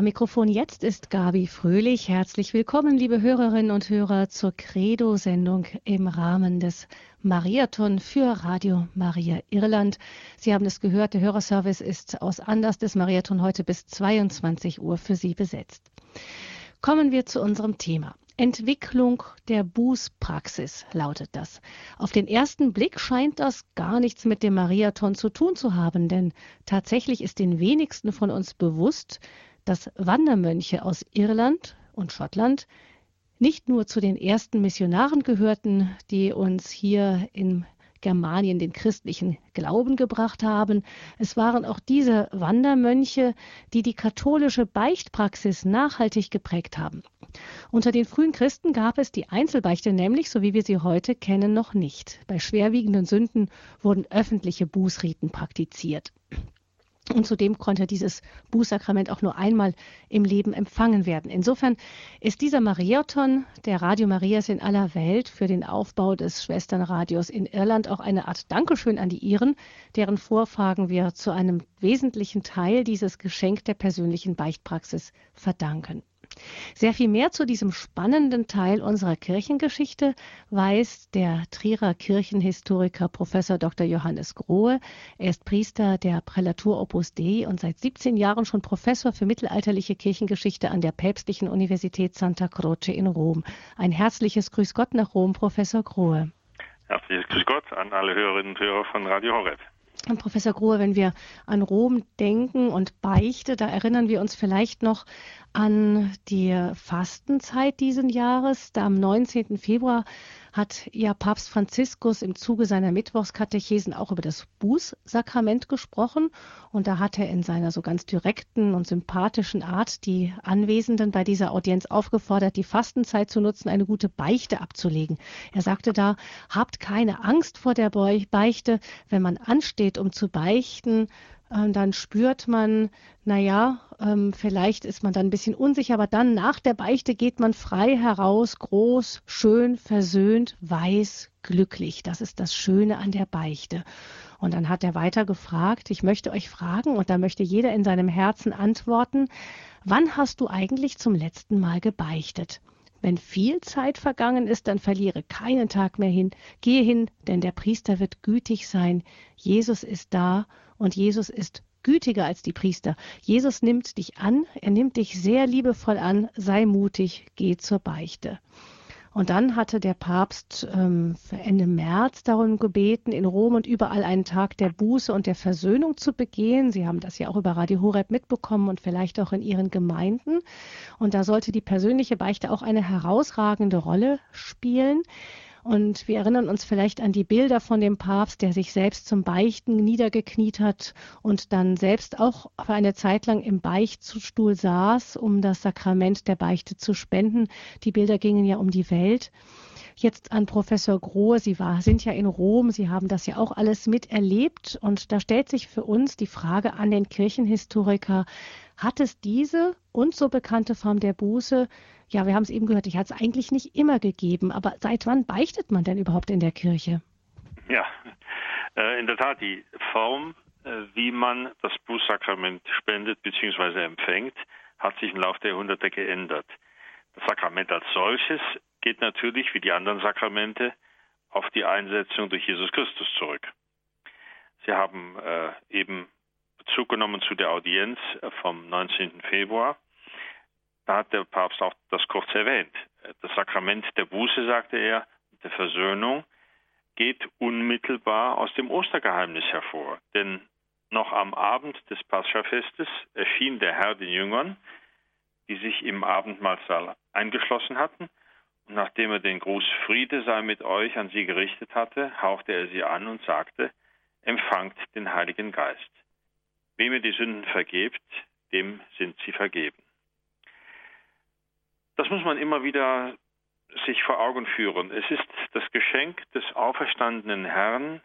Am Mikrofon jetzt ist Gabi Fröhlich. Herzlich willkommen, liebe Hörerinnen und Hörer, zur Credo-Sendung im Rahmen des Mariathon für Radio Maria Irland. Sie haben es gehört, der Hörerservice ist aus Anlass des Mariathon heute bis 22 Uhr für Sie besetzt. Kommen wir zu unserem Thema. Entwicklung der Bußpraxis lautet das. Auf den ersten Blick scheint das gar nichts mit dem Mariathon zu tun zu haben, denn tatsächlich ist den wenigsten von uns bewusst, dass Wandermönche aus Irland und Schottland nicht nur zu den ersten Missionaren gehörten, die uns hier in Germanien den christlichen Glauben gebracht haben. Es waren auch diese Wandermönche, die die katholische Beichtpraxis nachhaltig geprägt haben. Unter den frühen Christen gab es die Einzelbeichte nämlich, so wie wir sie heute kennen, noch nicht. Bei schwerwiegenden Sünden wurden öffentliche Bußriten praktiziert. Und zudem konnte dieses Bußsakrament auch nur einmal im Leben empfangen werden. Insofern ist dieser Mariathon der Radio Marias in aller Welt für den Aufbau des Schwesternradios in Irland auch eine Art Dankeschön an die Iren, deren Vorfahren wir zu einem wesentlichen Teil dieses Geschenk der persönlichen Beichtpraxis verdanken. Sehr viel mehr zu diesem spannenden Teil unserer Kirchengeschichte weiß der Trierer Kirchenhistoriker Professor Dr. Johannes Grohe. Er ist Priester der Prälatur Opus Dei und seit 17 Jahren schon Professor für mittelalterliche Kirchengeschichte an der Päpstlichen Universität Santa Croce in Rom. Ein herzliches Grüß Gott nach Rom, Professor Grohe. Herzliches Grüß Gott an alle Hörerinnen und Hörer von Radio Horeb. Professor Grohe, wenn wir an Rom denken und Beichte, da erinnern wir uns vielleicht noch an die Fastenzeit diesen Jahres. Da am 19. Februar hat ja Papst Franziskus im Zuge seiner Mittwochskatechesen auch über das Bußsakrament gesprochen. Und da hat er in seiner so ganz direkten und sympathischen Art die Anwesenden bei dieser Audienz aufgefordert, die Fastenzeit zu nutzen, eine gute Beichte abzulegen. Er sagte da, habt keine Angst vor der Beichte. Wenn man ansteht, um zu beichten, dann spürt man, naja, ähm, vielleicht ist man dann ein bisschen unsicher, aber dann nach der Beichte geht man frei heraus, groß, schön, versöhnt, weiß, glücklich. Das ist das Schöne an der Beichte. Und dann hat er weiter gefragt, ich möchte euch fragen, und da möchte jeder in seinem Herzen antworten, wann hast du eigentlich zum letzten Mal gebeichtet? Wenn viel Zeit vergangen ist, dann verliere keinen Tag mehr hin. Gehe hin, denn der Priester wird gütig sein. Jesus ist da und Jesus ist gütiger als die Priester. Jesus nimmt dich an, er nimmt dich sehr liebevoll an, sei mutig, geh zur Beichte. Und dann hatte der Papst ähm, Ende März darum gebeten, in Rom und überall einen Tag der Buße und der Versöhnung zu begehen. Sie haben das ja auch über Radio Horeb mitbekommen und vielleicht auch in Ihren Gemeinden. Und da sollte die persönliche Beichte auch eine herausragende Rolle spielen. Und wir erinnern uns vielleicht an die Bilder von dem Papst, der sich selbst zum Beichten niedergekniet hat und dann selbst auch für eine Zeit lang im Beichtstuhl saß, um das Sakrament der Beichte zu spenden. Die Bilder gingen ja um die Welt. Jetzt an Professor Grohe. Sie war, sind ja in Rom. Sie haben das ja auch alles miterlebt. Und da stellt sich für uns die Frage an den Kirchenhistoriker, hat es diese und so bekannte Form der Buße ja, wir haben es eben gehört, ich hatte es eigentlich nicht immer gegeben. Aber seit wann beichtet man denn überhaupt in der Kirche? Ja, äh, in der Tat, die Form, äh, wie man das Bußsakrament spendet bzw. empfängt, hat sich im Laufe der Jahrhunderte geändert. Das Sakrament als solches geht natürlich, wie die anderen Sakramente, auf die Einsetzung durch Jesus Christus zurück. Sie haben äh, eben Bezug genommen zu der Audienz vom 19. Februar da hat der Papst auch das kurz erwähnt. Das Sakrament der Buße, sagte er, der Versöhnung, geht unmittelbar aus dem Ostergeheimnis hervor. Denn noch am Abend des Paschafestes erschien der Herr den Jüngern, die sich im Abendmahlsaal eingeschlossen hatten, und nachdem er den Gruß Friede sei mit euch an sie gerichtet hatte, hauchte er sie an und sagte, empfangt den Heiligen Geist. Wem ihr die Sünden vergebt, dem sind sie vergeben. Das muss man immer wieder sich vor Augen führen. Es ist das Geschenk des auferstandenen Herrn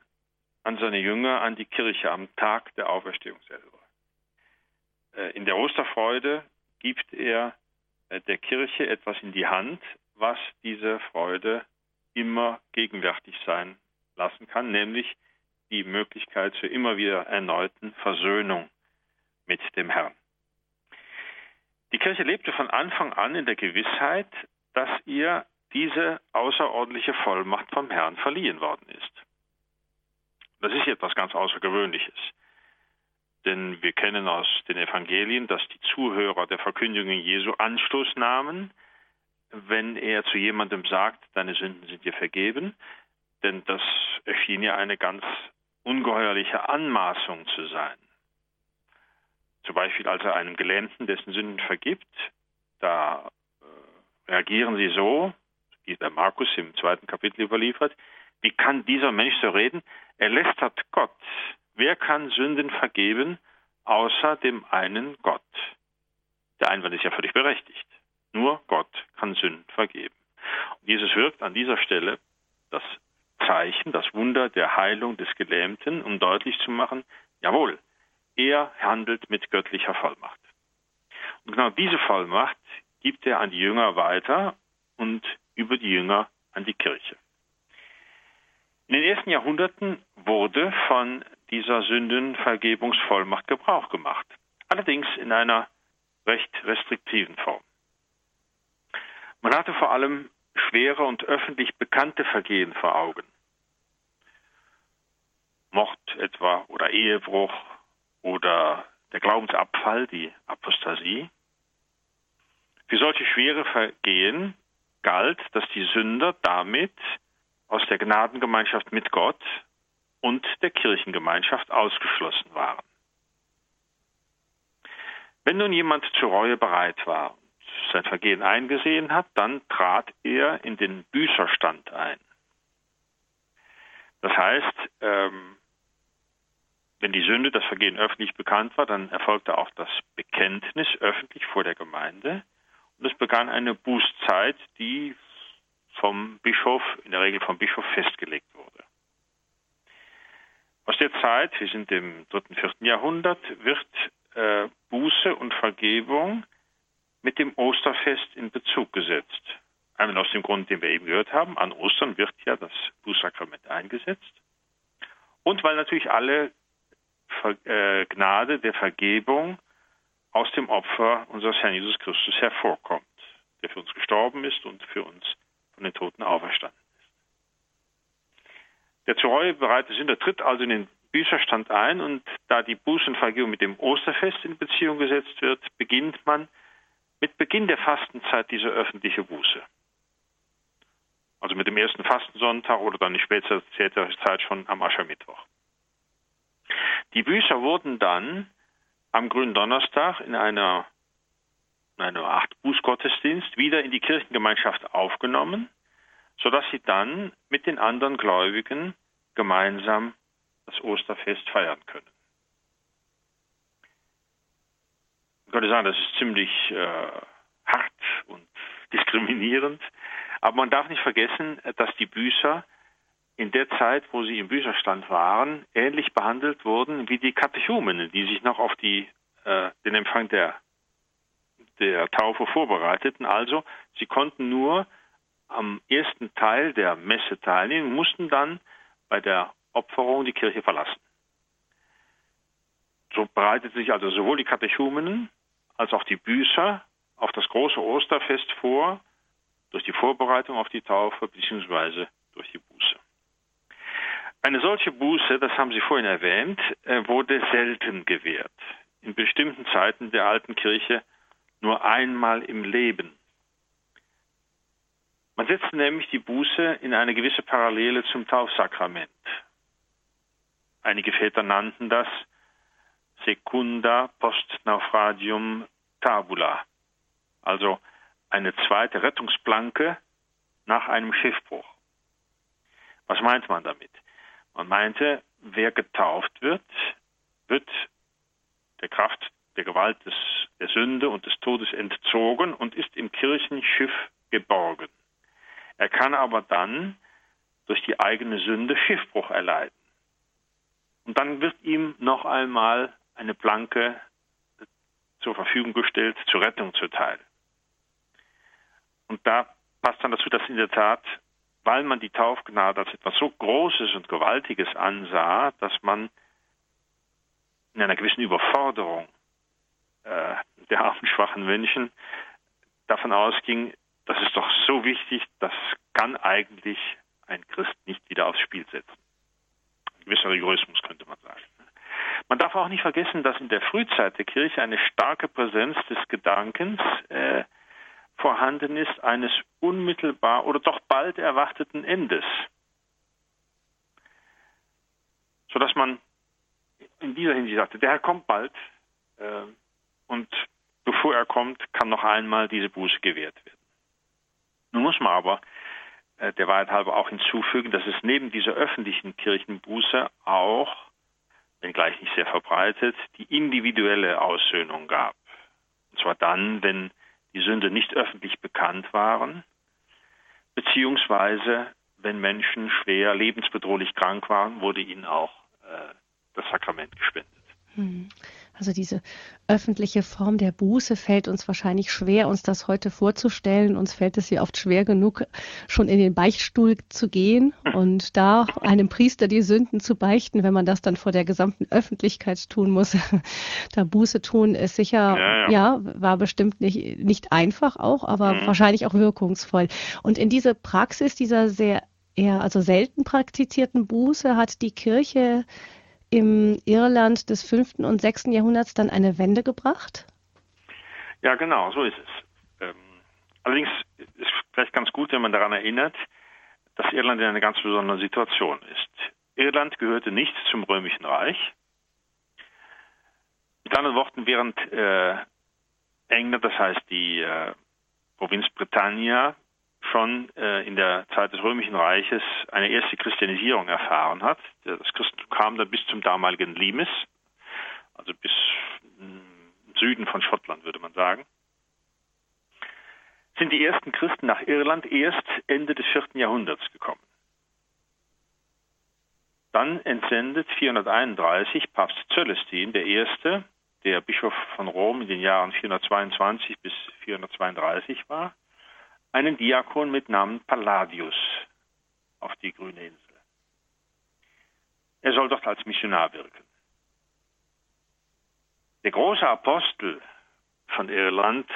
an seine Jünger, an die Kirche am Tag der Auferstehung selber. Äh, in der Osterfreude gibt er äh, der Kirche etwas in die Hand, was diese Freude immer gegenwärtig sein lassen kann, nämlich die Möglichkeit zur immer wieder erneuten Versöhnung mit dem Herrn. Die Kirche lebte von Anfang an in der Gewissheit, dass ihr diese außerordentliche Vollmacht vom Herrn verliehen worden ist. Das ist etwas ganz Außergewöhnliches. Denn wir kennen aus den Evangelien, dass die Zuhörer der Verkündigung Jesu Anstoß nahmen, wenn er zu jemandem sagt, deine Sünden sind dir vergeben. Denn das erschien ja eine ganz ungeheuerliche Anmaßung zu sein. Zum Beispiel, als er einem Gelähmten dessen Sünden vergibt, da äh, reagieren sie so, wie der Markus im zweiten Kapitel überliefert, wie kann dieser Mensch so reden? Er lästert Gott. Wer kann Sünden vergeben, außer dem einen Gott? Der Einwand ist ja völlig berechtigt. Nur Gott kann Sünden vergeben. Und Jesus wirkt an dieser Stelle das Zeichen, das Wunder der Heilung des Gelähmten, um deutlich zu machen, jawohl, er handelt mit göttlicher Vollmacht. Und genau diese Vollmacht gibt er an die Jünger weiter und über die Jünger an die Kirche. In den ersten Jahrhunderten wurde von dieser Sündenvergebungsvollmacht Gebrauch gemacht, allerdings in einer recht restriktiven Form. Man hatte vor allem schwere und öffentlich bekannte Vergehen vor Augen. Mord etwa oder Ehebruch oder der Glaubensabfall, die Apostasie. Für solche schwere Vergehen galt, dass die Sünder damit aus der Gnadengemeinschaft mit Gott und der Kirchengemeinschaft ausgeschlossen waren. Wenn nun jemand zur Reue bereit war und sein Vergehen eingesehen hat, dann trat er in den Büßerstand ein. Das heißt, ähm, wenn die Sünde, das Vergehen öffentlich bekannt war, dann erfolgte auch das Bekenntnis öffentlich vor der Gemeinde und es begann eine Bußzeit, die vom Bischof, in der Regel vom Bischof festgelegt wurde. Aus der Zeit, wir sind im dritten, vierten Jahrhundert, wird äh, Buße und Vergebung mit dem Osterfest in Bezug gesetzt. Einmal aus dem Grund, den wir eben gehört haben, an Ostern wird ja das Bußsakrament eingesetzt. Und weil natürlich alle äh, Gnade der Vergebung aus dem Opfer unseres Herrn Jesus Christus hervorkommt, der für uns gestorben ist und für uns von den Toten auferstanden ist. Der zur Reue bereite Sünder tritt also in den Bücherstand ein und da die Bußenvergebung mit dem Osterfest in Beziehung gesetzt wird, beginnt man mit Beginn der Fastenzeit diese öffentliche Buße. Also mit dem ersten Fastensonntag oder dann in späterer Zeit schon am Aschermittwoch. Die Bücher wurden dann am grünen Donnerstag in einer eine Art Bußgottesdienst wieder in die Kirchengemeinschaft aufgenommen, sodass sie dann mit den anderen Gläubigen gemeinsam das Osterfest feiern können. Ich könnte sagen, das ist ziemlich äh, hart und diskriminierend, aber man darf nicht vergessen, dass die Büßer in der Zeit, wo sie im Bücherstand waren, ähnlich behandelt wurden wie die Katechumenen, die sich noch auf die, äh, den Empfang der der Taufe vorbereiteten. Also sie konnten nur am ersten Teil der Messe teilnehmen, mussten dann bei der Opferung die Kirche verlassen. So bereiteten sich also sowohl die Katechumenen als auch die Büßer auf das große Osterfest vor, durch die Vorbereitung auf die Taufe bzw. durch die Buße. Eine solche Buße, das haben Sie vorhin erwähnt, äh, wurde selten gewährt. In bestimmten Zeiten der alten Kirche nur einmal im Leben. Man setzte nämlich die Buße in eine gewisse Parallele zum Taufsakrament. Einige Väter nannten das Secunda post naufragium tabula, also eine zweite Rettungsplanke nach einem Schiffbruch. Was meint man damit? Man meinte, wer getauft wird, wird der Kraft der Gewalt des, der Sünde und des Todes entzogen und ist im Kirchenschiff geborgen. Er kann aber dann durch die eigene Sünde Schiffbruch erleiden. Und dann wird ihm noch einmal eine Planke zur Verfügung gestellt, zur Rettung zuteil. Und da passt dann dazu, dass in der Tat, weil man die Taufgnade als etwas so Großes und Gewaltiges ansah, dass man in einer gewissen Überforderung äh, der armen, schwachen Menschen davon ausging, das ist doch so wichtig, das kann eigentlich ein Christ nicht wieder aufs Spiel setzen. Ein gewisser Rigorismus könnte man sagen. Man darf auch nicht vergessen, dass in der Frühzeit der Kirche eine starke Präsenz des Gedankens äh, vorhanden ist, eines unmittelbar oder doch bald erwarteten Endes. Sodass man in dieser Hinsicht sagte, der Herr kommt bald äh, und bevor er kommt, kann noch einmal diese Buße gewährt werden. Nun muss man aber äh, der Wahrheit halber auch hinzufügen, dass es neben dieser öffentlichen Kirchenbuße auch, wenngleich nicht sehr verbreitet, die individuelle Aussöhnung gab. Und zwar dann, wenn die Sünde nicht öffentlich bekannt waren, beziehungsweise wenn Menschen schwer lebensbedrohlich krank waren, wurde ihnen auch äh, das Sakrament gespendet. Hm. Also diese öffentliche Form der Buße fällt uns wahrscheinlich schwer, uns das heute vorzustellen. Uns fällt es ja oft schwer genug, schon in den Beichtstuhl zu gehen und da einem Priester die Sünden zu beichten, wenn man das dann vor der gesamten Öffentlichkeit tun muss. da Buße tun ist sicher, ja, ja. ja war bestimmt nicht, nicht einfach auch, aber mhm. wahrscheinlich auch wirkungsvoll. Und in diese Praxis dieser sehr eher, also selten praktizierten Buße hat die Kirche im Irland des 5. und 6. Jahrhunderts dann eine Wende gebracht? Ja, genau, so ist es. Ähm, allerdings ist es vielleicht ganz gut, wenn man daran erinnert, dass Irland in einer ganz besonderen Situation ist. Irland gehörte nicht zum Römischen Reich. Mit anderen Worten, während äh, England, das heißt die äh, Provinz Britannia, schon äh, in der Zeit des Römischen Reiches eine erste Christianisierung erfahren hat. Das Christentum kam dann bis zum damaligen Limes, also bis im Süden von Schottland, würde man sagen. Sind die ersten Christen nach Irland erst Ende des vierten Jahrhunderts gekommen. Dann entsendet 431 Papst Celestin, der Erste, der Bischof von Rom in den Jahren 422 bis 432 war, einen Diakon mit Namen Palladius auf die grüne Insel. Er soll dort als Missionar wirken. Der große Apostel von Irland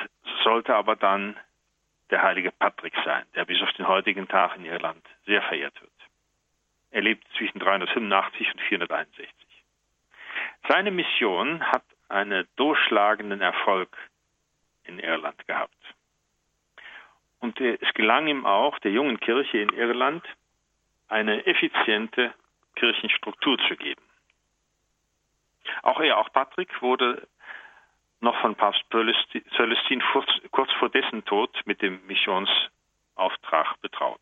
sollte aber dann der heilige Patrick sein, der bis auf den heutigen Tag in Irland sehr verehrt wird. Er lebt zwischen 385 und 461. Seine Mission hat einen durchschlagenden Erfolg in Irland gehabt. Und es gelang ihm auch, der jungen Kirche in Irland eine effiziente Kirchenstruktur zu geben. Auch er, auch Patrick, wurde noch von Papst Celestin kurz vor dessen Tod mit dem Missionsauftrag betraut.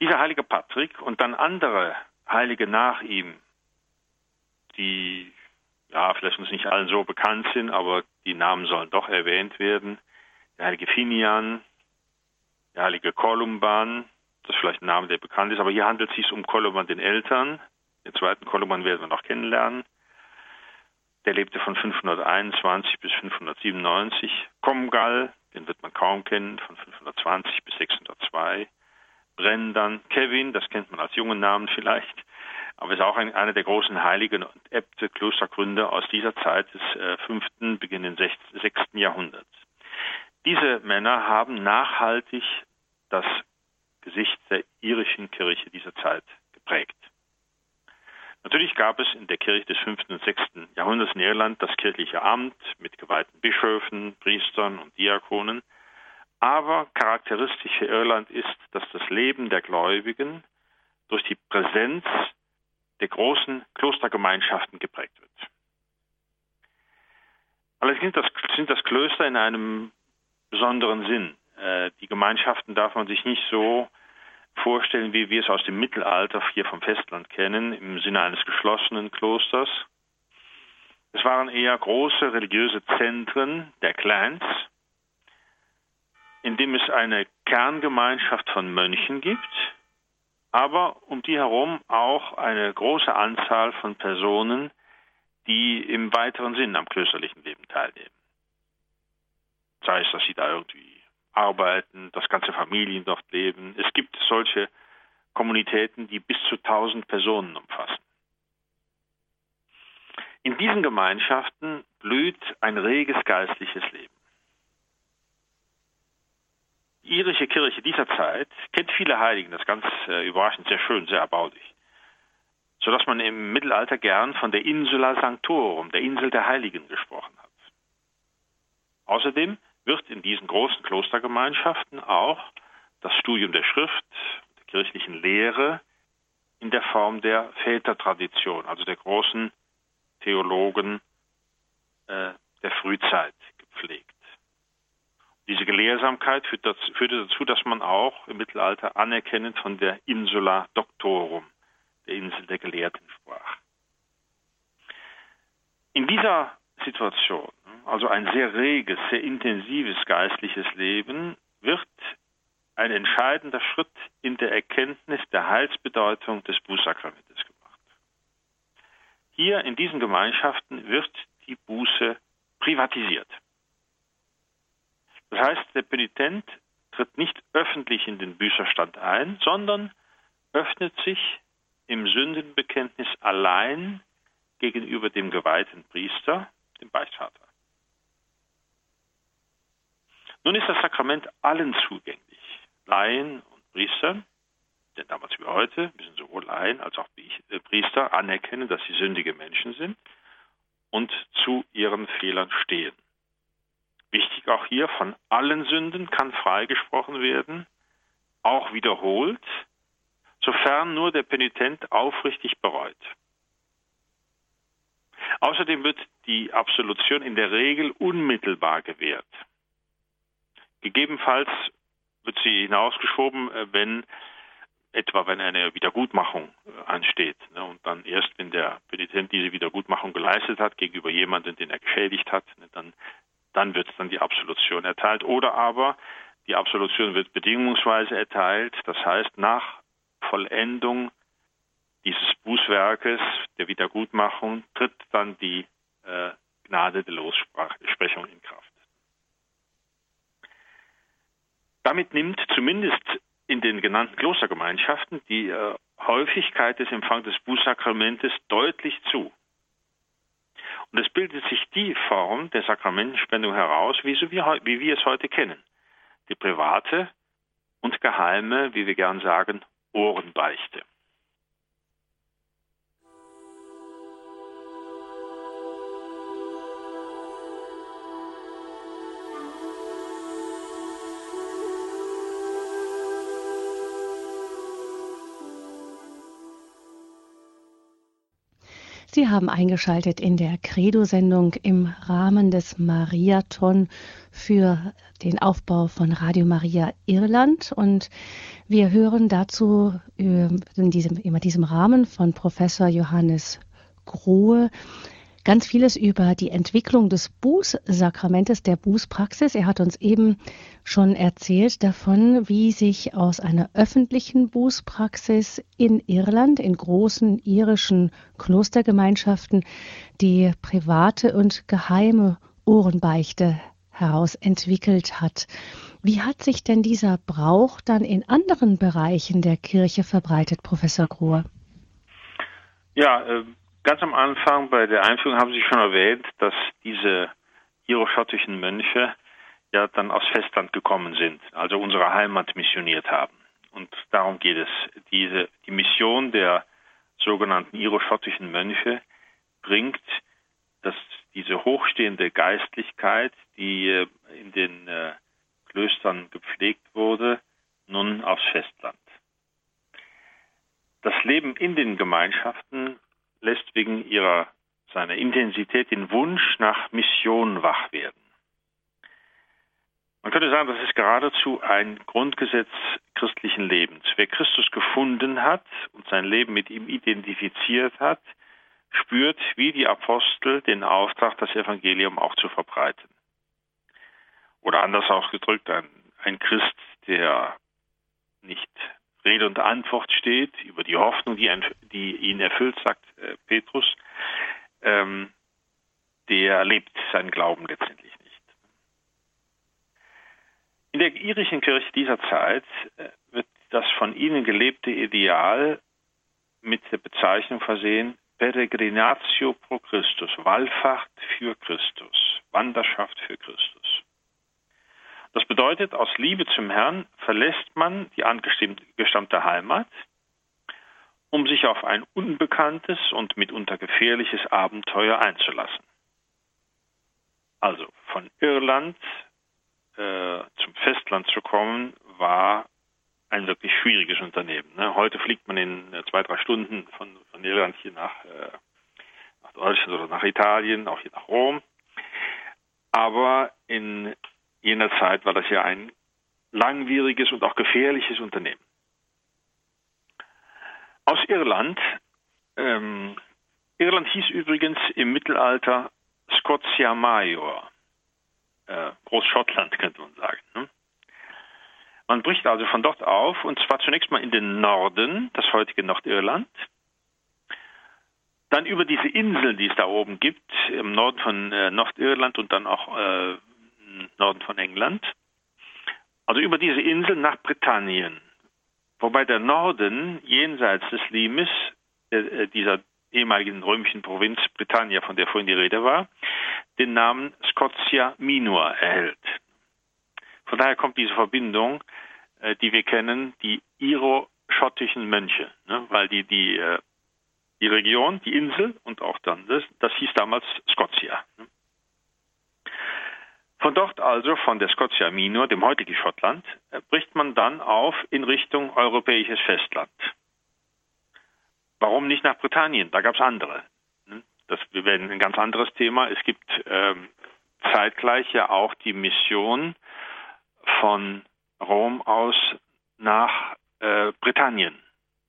Dieser heilige Patrick und dann andere Heilige nach ihm, die ja vielleicht uns nicht allen so bekannt sind, aber die Namen sollen doch erwähnt werden, der heilige Finian, der heilige Kolumban, das ist vielleicht ein Name, der bekannt ist, aber hier handelt es sich um Kolumban den Eltern. Den zweiten Kolumban werden wir noch kennenlernen. Der lebte von 521 bis 597. Komgal, den wird man kaum kennen, von 520 bis 602. Brendan, Kevin, das kennt man als jungen Namen vielleicht, aber ist auch ein, einer der großen Heiligen und Äbte, Klostergründer aus dieser Zeit des äh, 5., Beginn des 6. Jahrhunderts. Diese Männer haben nachhaltig das Gesicht der irischen Kirche dieser Zeit geprägt. Natürlich gab es in der Kirche des 5. und 6. Jahrhunderts in Irland das kirchliche Amt mit geweihten Bischöfen, Priestern und Diakonen. Aber charakteristisch für Irland ist, dass das Leben der Gläubigen durch die Präsenz der großen Klostergemeinschaften geprägt wird. Allerdings sind das, Klöster in einem besonderen Sinn. Äh, die Gemeinschaften darf man sich nicht so vorstellen, wie wir es aus dem Mittelalter hier vom Festland kennen, im Sinne eines geschlossenen Klosters. Es waren eher große religiöse Zentren der Clans, in dem es eine Kerngemeinschaft von Mönchen gibt, aber um die herum auch eine große Anzahl von Personen, die im weiteren Sinn am klösterlichen Leben teilnehmen sei es, dass sie da irgendwie arbeiten, dass ganze Familien dort leben. Es gibt solche Kommunitäten, die bis zu 1000 Personen umfassen. In diesen Gemeinschaften blüht ein reges geistliches Leben. Die irische Kirche dieser Zeit kennt viele Heiligen, das ist ganz äh, überraschend, sehr schön, sehr erbaulich. Sodass man im Mittelalter gern von der Insula Sanctorum, der Insel der Heiligen, gesprochen hat. Außerdem wird in diesen großen Klostergemeinschaften auch das Studium der Schrift, der kirchlichen Lehre in der Form der Vätertradition, also der großen Theologen äh, der Frühzeit gepflegt. Diese Gelehrsamkeit führte dazu, dass man auch im Mittelalter anerkennend von der Insula Doctorum, der Insel der Gelehrten, sprach. In dieser Situation, also ein sehr reges, sehr intensives geistliches Leben, wird ein entscheidender Schritt in der Erkenntnis der Heilsbedeutung des Bußsakramentes gemacht. Hier in diesen Gemeinschaften wird die Buße privatisiert. Das heißt, der Penitent tritt nicht öffentlich in den Büßerstand ein, sondern öffnet sich im Sündenbekenntnis allein gegenüber dem geweihten Priester, dem Beichtvater. Nun ist das Sakrament allen zugänglich. Laien und Priester, denn damals wie heute müssen sowohl Laien als auch äh, Priester anerkennen, dass sie sündige Menschen sind und zu ihren Fehlern stehen. Wichtig auch hier, von allen Sünden kann freigesprochen werden, auch wiederholt, sofern nur der Penitent aufrichtig bereut. Außerdem wird die Absolution in der Regel unmittelbar gewährt. Gegebenenfalls wird sie hinausgeschoben, äh, wenn etwa wenn eine Wiedergutmachung äh, ansteht. Ne, und dann erst, wenn der Penitent diese Wiedergutmachung geleistet hat gegenüber jemandem, den er geschädigt hat, ne, dann, dann wird dann die Absolution erteilt. Oder aber die Absolution wird bedingungsweise erteilt, das heißt nach Vollendung dieses Bußwerkes der Wiedergutmachung tritt dann die äh, Gnade der Lossprechung in Kraft. Damit nimmt zumindest in den genannten Klostergemeinschaften die äh, Häufigkeit des Empfangs des Bußsakramentes deutlich zu. Und es bildet sich die Form der Sakramentenspendung heraus, wie, so wie, wie wir es heute kennen. Die private und geheime, wie wir gern sagen, Ohrenbeichte. Sie haben eingeschaltet in der Credo-Sendung im Rahmen des Mariathon für den Aufbau von Radio Maria Irland. Und wir hören dazu äh, in diesem, in diesem Rahmen von Professor Johannes Grohe ganz vieles über die Entwicklung des Bußsakramentes, der Bußpraxis. Er hat uns eben schon erzählt davon, wie sich aus einer öffentlichen Bußpraxis in Irland, in großen irischen Klostergemeinschaften, die private und geheime Ohrenbeichte heraus entwickelt hat. Wie hat sich denn dieser Brauch dann in anderen Bereichen der Kirche verbreitet, Professor Grohe? Ja, äh, Ganz am Anfang bei der Einführung haben Sie schon erwähnt, dass diese iroschottischen Mönche ja dann aus Festland gekommen sind, also unsere Heimat missioniert haben. Und darum geht es. Diese, die Mission der sogenannten iroschottischen Mönche bringt, dass diese hochstehende Geistlichkeit, die äh, in den äh, Klöstern gepflegt wurde, nun aufs Festland. Das Leben in den Gemeinschaften lässt wegen ihrer seiner Intensität den Wunsch nach Mission wach werden. Man könnte sagen, das ist geradezu ein Grundgesetz christlichen Lebens. Wer Christus gefunden hat und sein Leben mit ihm identifiziert hat, spürt wie die Apostel den Auftrag, das Evangelium auch zu verbreiten. Oder anders ausgedrückt, ein, ein Christ, der nicht Rede und Antwort steht über die Hoffnung, die, die ihn erfüllt, sagt äh, Petrus, ähm, der lebt seinen Glauben letztendlich nicht. In der irischen Kirche dieser Zeit äh, wird das von ihnen gelebte Ideal mit der Bezeichnung versehen Peregrinatio pro Christus, Wallfahrt für Christus, Wanderschaft für Christus. Das bedeutet, aus Liebe zum Herrn verlässt man die angestammte Heimat, um sich auf ein unbekanntes und mitunter gefährliches Abenteuer einzulassen. Also von Irland äh, zum Festland zu kommen, war ein wirklich schwieriges Unternehmen. Ne? Heute fliegt man in äh, zwei, drei Stunden von, von Irland hier nach, äh, nach Deutschland oder nach Italien, auch hier nach Rom. Aber in jener Zeit war das ja ein langwieriges und auch gefährliches Unternehmen. Aus Irland. Ähm, Irland hieß übrigens im Mittelalter Scotia Major. Äh, Großschottland könnte man sagen. Ne? Man bricht also von dort auf und zwar zunächst mal in den Norden, das heutige Nordirland. Dann über diese Inseln, die es da oben gibt, im Norden von äh, Nordirland und dann auch äh, Norden von England. Also über diese Inseln nach Britannien. Wobei der Norden jenseits des Limes, äh, dieser ehemaligen römischen Provinz Britannia, von der vorhin die Rede war, den Namen Scotia Minor erhält. Von daher kommt diese Verbindung, äh, die wir kennen, die iro-schottischen Mönche, ne? weil die, die, äh, die Region, die Insel und auch dann das, das hieß damals Scotia. Ne? Von dort also, von der Scotia Minor, dem heutigen Schottland, äh, bricht man dann auf in Richtung europäisches Festland. Warum nicht nach Britannien? Da gab es andere. Ne? Das wäre ein ganz anderes Thema. Es gibt ähm, zeitgleich ja auch die Mission von Rom aus nach äh, Britannien.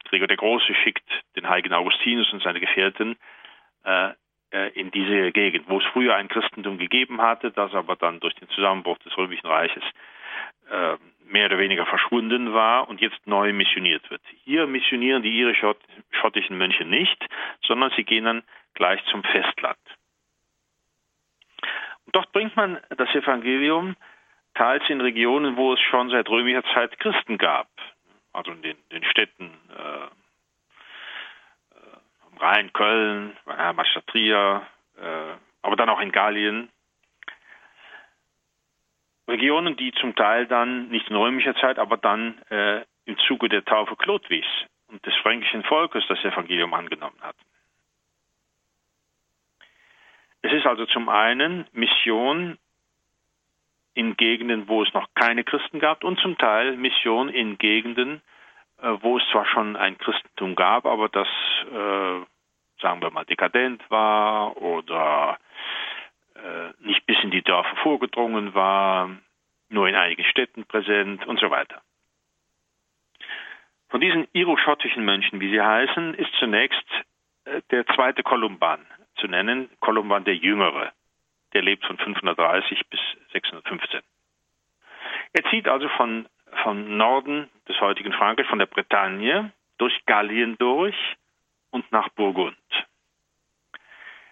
Gregor der Große schickt den heiligen Augustinus und seine Gefährten äh, äh, in diese Gegend, wo es früher ein Christentum gegeben hatte, das aber dann durch den Zusammenbruch des Römischen Reiches äh, mehr oder weniger verschwunden war und jetzt neu missioniert wird. Hier missionieren die irisch-schottischen Mönche nicht, sondern sie gehen dann gleich zum Festland. Und dort bringt man das Evangelium teils in Regionen, wo es schon seit römischer Zeit Christen gab, also in den, den Städten äh, äh, Rhein, Köln, äh, Mastatria, äh, aber dann auch in Gallien, Regionen, die zum Teil dann nicht in römischer Zeit, aber dann äh, im Zuge der Taufe Chlodwigs und des fränkischen Volkes das Evangelium angenommen hatten. Es ist also zum einen Mission in Gegenden, wo es noch keine Christen gab und zum Teil Mission in Gegenden, wo es zwar schon ein Christentum gab, aber das, äh, sagen wir mal, dekadent war oder äh, nicht bis in die Dörfer vorgedrungen war, nur in einigen Städten präsent und so weiter. Von diesen iroschottischen Mönchen, wie sie heißen, ist zunächst äh, der zweite Kolumban zu nennen, Kolumban der Jüngere. Der lebt von 530 bis 615. Er zieht also von, vom Norden des heutigen Frankreich, von der Bretagne, durch Gallien durch und nach Burgund.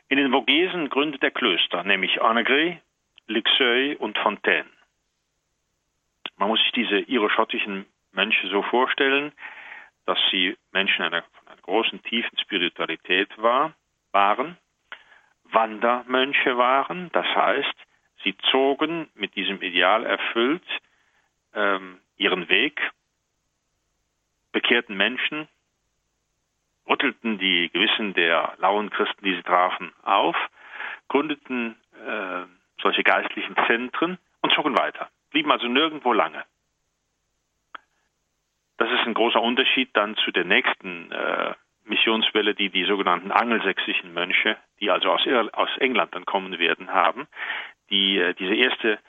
In den Vogesen gründet er Klöster, nämlich Annegret, Lixeuil und Fontaine. Man muss sich diese iroschottischen Mönche so vorstellen, dass sie Menschen einer, von einer großen, tiefen Spiritualität war, waren, Wandermönche waren, das heißt, sie zogen mit diesem Ideal erfüllt ähm, ihren Weg, bekehrten Menschen, rüttelten die Gewissen der lauen Christen, die sie trafen, auf, gründeten äh, solche geistlichen Zentren und zogen weiter, blieben also nirgendwo lange. Das ist ein großer Unterschied dann zu der nächsten äh, Missionswelle, die die sogenannten angelsächsischen Mönche, die also aus, aus England dann kommen werden, haben. Die, äh, diese erste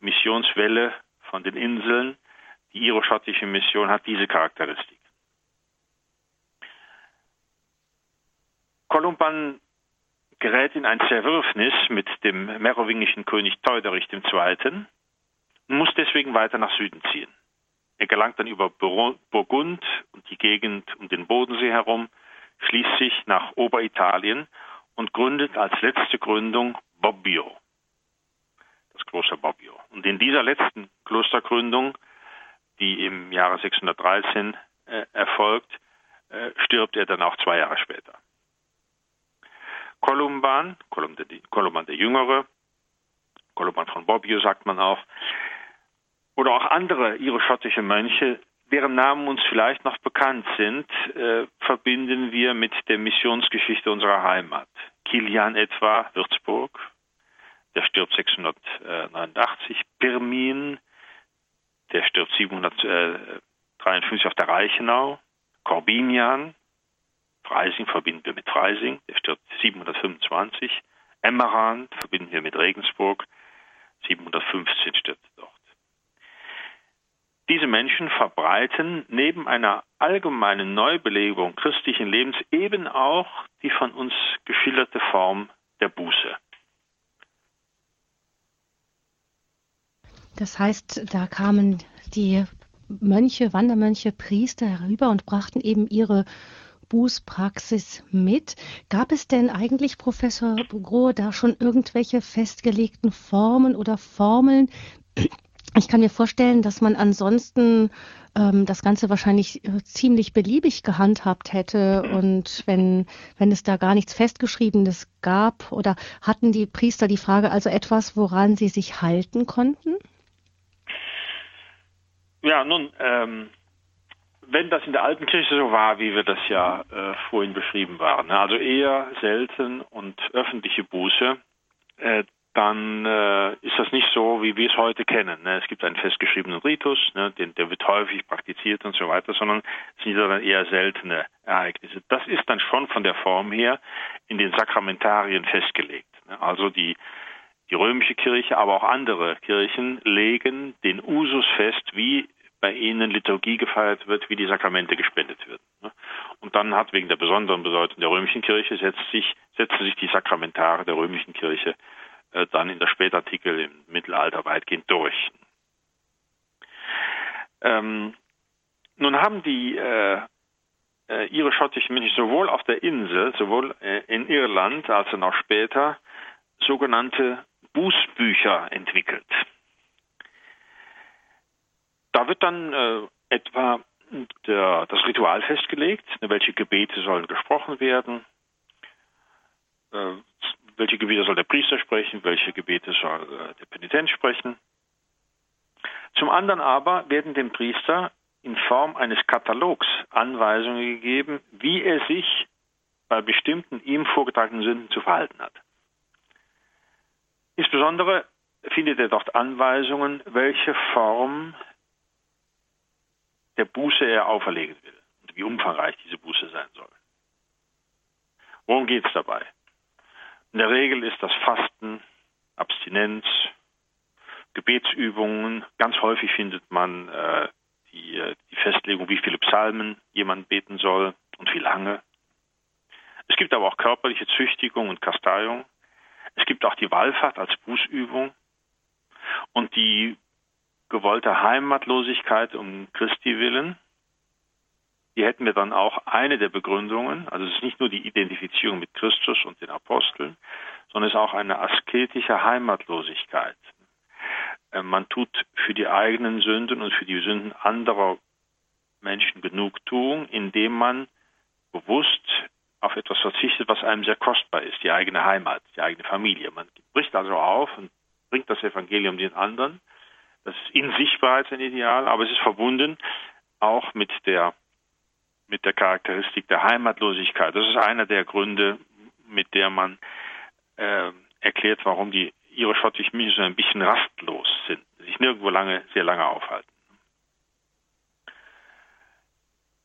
Missionswelle von den Inseln, die iroschottische Mission, hat diese Charakteristik. Kolumban gerät in ein Zerwürfnis mit dem merowingischen König Theuderich II. und muss deswegen weiter nach Süden ziehen. Er gelangt dann über Burgund und die Gegend um den Bodensee herum, schließt sich nach Oberitalien und gründet als letzte Gründung Bobbio, das Kloster Bobbio. Und in dieser letzten Klostergründung, die im Jahre 613 äh, erfolgt, äh, stirbt er dann auch zwei Jahre später. Kolumban, Kolumban der Jüngere, Kolumban von Bobbio sagt man auch, oder auch andere irisch-schottische Mönche, deren Namen uns vielleicht noch bekannt sind, äh, verbinden wir mit der Missionsgeschichte unserer Heimat. Kilian etwa, Würzburg, der stirbt 689, Pirmin, der stirbt 753 auf der Reichenau, Corbinian, Freising verbinden wir mit Freising, der stirbt 725, Emmeran verbinden wir mit Regensburg, 715 stirbt dort. Diese Menschen verbreiten neben einer allgemeinen Neubelebung christlichen Lebens eben auch die von uns geschilderte Form der Buße. Das heißt, da kamen die Mönche, Wandermönche, Priester herüber und brachten eben ihre Bußpraxis mit. Gab es denn eigentlich, Professor Grohe, da schon irgendwelche festgelegten Formen oder Formeln? Ich kann mir vorstellen, dass man ansonsten ähm, das Ganze wahrscheinlich äh, ziemlich beliebig gehandhabt hätte und wenn, wenn es da gar nichts Festgeschriebenes gab oder hatten die Priester die Frage also etwas, woran sie sich halten konnten? Ja, nun, ähm, wenn das in der alten Kirche so war, wie wir das ja äh, vorhin beschrieben waren, ne, also eher selten und öffentliche Buße, äh, dann äh, ist das nicht so, wie wir es heute kennen. Ne? Es gibt einen festgeschriebenen Ritus, ne? Den, der wird häufig praktiziert und so weiter, sondern es sind dann eher seltene Ereignisse. Das ist dann schon von der Form her in den Sakramentarien festgelegt. Ne? Also die, die römische Kirche, aber auch andere Kirchen legen den Usus fest, wie bei ihnen Liturgie gefeiert wird, wie die Sakramente gespendet werden. Und dann hat wegen der besonderen Bedeutung der römischen Kirche setzt sich, setzen sich die Sakramentare der römischen Kirche äh, dann in der Spätartikel im Mittelalter weitgehend durch. Ähm, nun haben die äh, äh, ihre schottischen Mönche sowohl auf der Insel, sowohl äh, in Irland als auch später sogenannte Bußbücher entwickelt. Da wird dann äh, etwa der, das Ritual festgelegt, welche Gebete sollen gesprochen werden, äh, welche Gebete soll der Priester sprechen, welche Gebete soll äh, der Penitent sprechen. Zum anderen aber werden dem Priester in Form eines Katalogs Anweisungen gegeben, wie er sich bei bestimmten ihm vorgetragenen Sünden zu verhalten hat. Insbesondere findet er dort Anweisungen, welche Form der Buße er auferlegen will und wie umfangreich diese Buße sein soll. Worum geht es dabei? In der Regel ist das Fasten, Abstinenz, Gebetsübungen. Ganz häufig findet man äh, die, äh, die Festlegung, wie viele Psalmen jemand beten soll und wie lange. Es gibt aber auch körperliche Züchtigung und Kasteiung. Es gibt auch die Wallfahrt als Bußübung und die gewollte Heimatlosigkeit um Christi willen. Hier hätten wir dann auch eine der Begründungen, also es ist nicht nur die Identifizierung mit Christus und den Aposteln, sondern es ist auch eine asketische Heimatlosigkeit. Äh, man tut für die eigenen Sünden und für die Sünden anderer Menschen Genugtuung, indem man bewusst auf etwas verzichtet, was einem sehr kostbar ist, die eigene Heimat, die eigene Familie. Man bricht also auf und bringt das Evangelium den anderen. Das ist in sich bereits ein Ideal, aber es ist verbunden auch mit der mit der Charakteristik der Heimatlosigkeit. Das ist einer der Gründe, mit der man äh, erklärt, warum die ihre schottischen München so ein bisschen rastlos sind, sich nirgendwo lange, sehr lange aufhalten.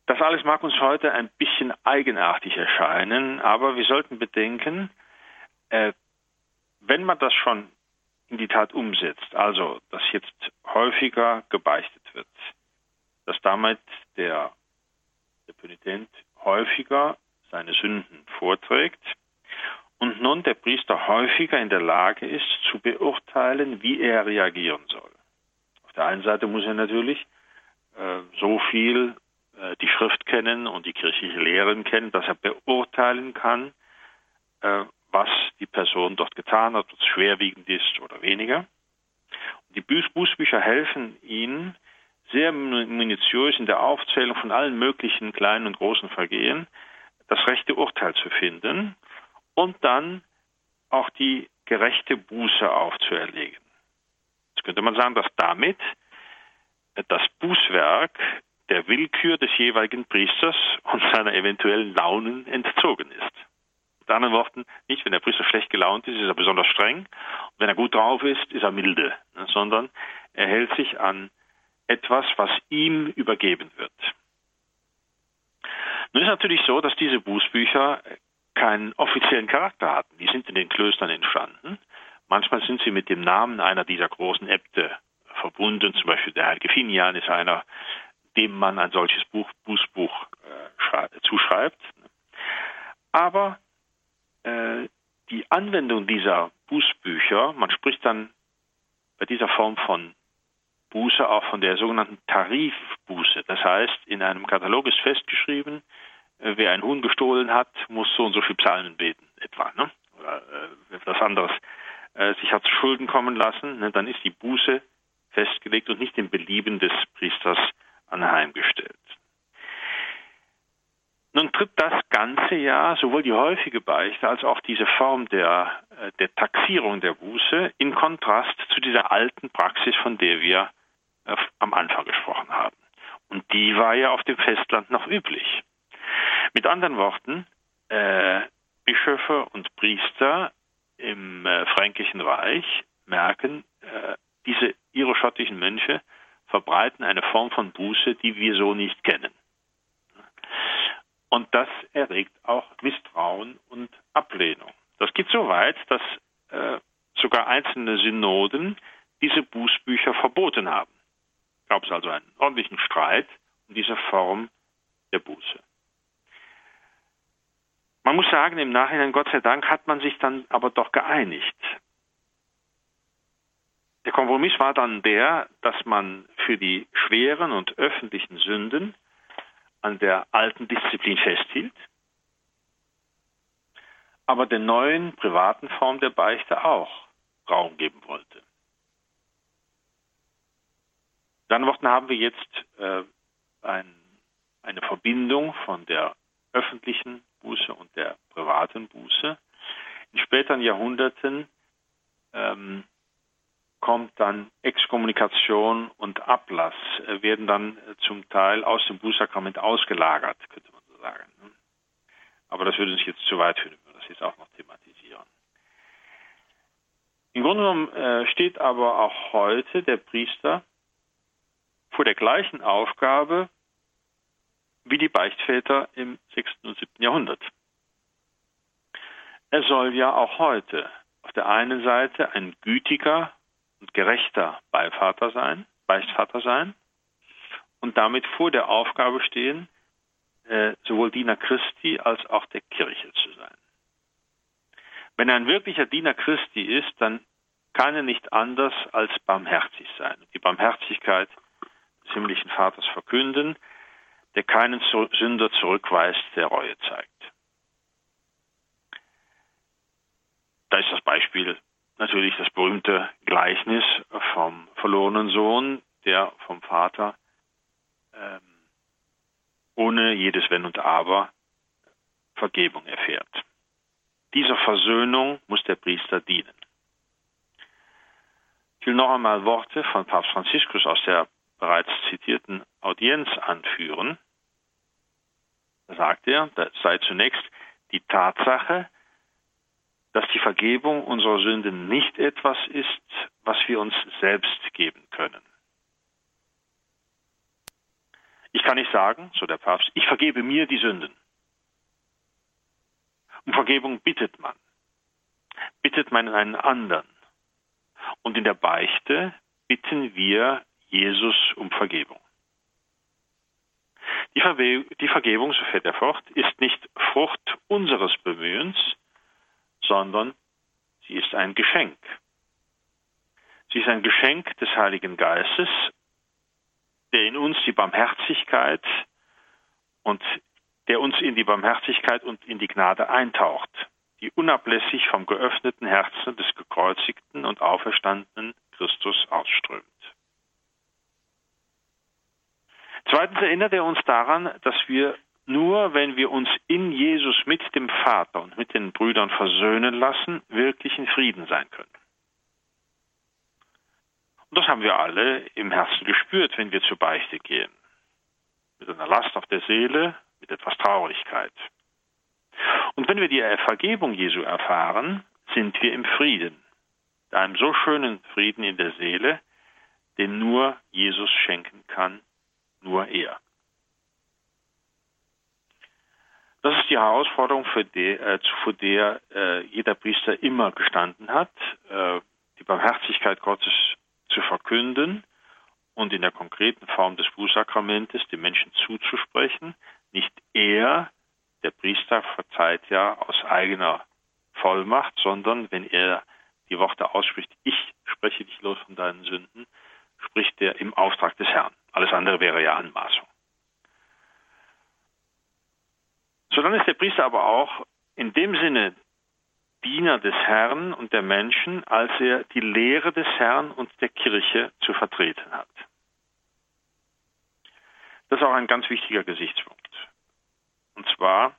Das alles mag uns heute ein bisschen eigenartig erscheinen, aber wir sollten bedenken, äh, wenn man das schon in die Tat umsetzt, also dass jetzt häufiger gebeichtet wird, dass damit der der Penitent häufiger seine Sünden vorträgt und nun der Priester häufiger in der Lage ist zu beurteilen, wie er reagieren soll. Auf der einen Seite muss er natürlich äh, so viel die Schrift kennen und die kirchliche Lehren kennen, dass er beurteilen kann, äh, was die Person dort getan hat, ob es schwerwiegend ist oder weniger. Die Bußbücher helfen ihnen, sehr minutiös in der Aufzählung von allen möglichen kleinen und großen Vergehen das rechte Urteil zu finden und dann auch die gerechte Buße aufzuerlegen. Jetzt könnte man sagen, dass damit das Bußwerk der Willkür des jeweiligen Priesters und seiner eventuellen Launen entzogen ist. Mit anderen Worten, nicht wenn der Priester schlecht gelaunt ist, ist er besonders streng, und wenn er gut drauf ist, ist er milde, sondern er hält sich an etwas, was ihm übergeben wird. Nun ist natürlich so, dass diese Bußbücher keinen offiziellen Charakter hatten. Die sind in den Klöstern entstanden. Manchmal sind sie mit dem Namen einer dieser großen Äbte verbunden. Zum Beispiel der heilige Finian ist einer, dem man ein solches Buch, Bußbuch äh, zuschreibt. Aber äh, die Anwendung dieser Bußbücher, man spricht dann bei dieser Form von Buße auch von der sogenannten Tarifbuße. Das heißt, in einem Katalog ist festgeschrieben, äh, wer ein Huhn gestohlen hat, muss so und so viel Psalmen beten, etwa. Ne? Oder äh, etwas anderes äh, sich hat zu Schulden kommen lassen, ne? dann ist die Buße festgelegt und nicht dem Belieben des Priesters anheimgestellt. Nun tritt das ganze Jahr sowohl die häufige Beichte als auch diese Form der, äh, der Taxierung der Buße in Kontrast zu dieser alten Praxis, von der wir äh, am Anfang gesprochen haben. Und die war ja auf dem Festland noch üblich. Mit anderen Worten, äh, Bischöfe und Priester im äh, Fränkischen Reich merken, äh, diese iroschottischen Mönche verbreiten eine Form von Buße, die wir so nicht kennen. Und das erregt auch Misstrauen und Ablehnung. Das geht so weit, dass äh, sogar einzelne Synoden diese Bußbücher verboten haben. Gab es also einen ordentlichen Streit um diese Form der Buße. Man muss sagen, im Nachhinein, Gott sei Dank, hat man sich dann aber doch geeinigt. Der Kompromiss war dann der, dass man für die schweren und öffentlichen Sünden an der alten Disziplin festhielt, aber der neuen privaten Form der Beichte auch Raum geben wollte. Dann Worten haben wir jetzt äh, ein, eine Verbindung von der öffentlichen Buße und der privaten Buße. In späteren Jahrhunderten ähm, kommt dann Exkommunikation und Ablass, äh, werden dann äh, zum Teil aus dem Bußsakrament ausgelagert, könnte man so sagen. Ne? Aber das würde uns jetzt zu weit führen, wenn wir das jetzt auch noch thematisieren. Im Grunde genommen äh, steht aber auch heute der Priester vor der gleichen Aufgabe wie die Beichtväter im 6. und 7. Jahrhundert. Er soll ja auch heute auf der einen Seite ein gütiger und gerechter Beivater sein, Beichtvater sein und damit vor der Aufgabe stehen, äh, sowohl Diener Christi als auch der Kirche zu sein. Wenn er ein wirklicher Diener Christi ist, dann kann er nicht anders als barmherzig sein. Die Barmherzigkeit des himmlischen Vaters verkünden, der keinen Sünder zurückweist, der Reue zeigt. Da ist das Beispiel natürlich das berühmte Gleichnis vom verlorenen Sohn, der vom Vater ähm, ohne jedes Wenn und Aber Vergebung erfährt. Dieser Versöhnung muss der Priester dienen. Ich will noch einmal Worte von Papst Franziskus aus der bereits zitierten Audienz anführen. Da sagt er, da sei zunächst die Tatsache, dass die Vergebung unserer Sünden nicht etwas ist, was wir uns selbst geben können. Ich kann nicht sagen, so der Papst, ich vergebe mir die Sünden. Um Vergebung bittet man. Bittet man einen anderen. Und in der Beichte bitten wir Jesus um Vergebung. Die, Verwe die Vergebung, so fährt er fort, ist nicht Frucht unseres Bemühens, sondern sie ist ein Geschenk. Sie ist ein Geschenk des Heiligen Geistes, der in uns die Barmherzigkeit und der uns in die Barmherzigkeit und in die Gnade eintaucht, die unablässig vom geöffneten Herzen des gekreuzigten und auferstandenen Christus ausströmt. Zweitens erinnert er uns daran, dass wir nur wenn wir uns in Jesus mit dem Vater und mit den Brüdern versöhnen lassen, wirklich in Frieden sein können. Und das haben wir alle im Herzen gespürt, wenn wir zur Beichte gehen. Mit einer Last auf der Seele, mit etwas Traurigkeit. Und wenn wir die Vergebung Jesu erfahren, sind wir im Frieden. Einem so schönen Frieden in der Seele, den nur Jesus schenken kann, nur er. Das ist die Herausforderung, für die, äh, vor der äh, jeder Priester immer gestanden hat, äh, die Barmherzigkeit Gottes zu verkünden und in der konkreten Form des Bußsakramentes den Menschen zuzusprechen. Nicht er, der Priester, verzeiht ja aus eigener Vollmacht, sondern wenn er die Worte ausspricht, ich spreche dich los von deinen Sünden, spricht er im Auftrag des Herrn. Alles andere wäre ja Anmaßung. So dann ist der Priester aber auch in dem Sinne Diener des Herrn und der Menschen, als er die Lehre des Herrn und der Kirche zu vertreten hat. Das ist auch ein ganz wichtiger Gesichtspunkt. Und zwar,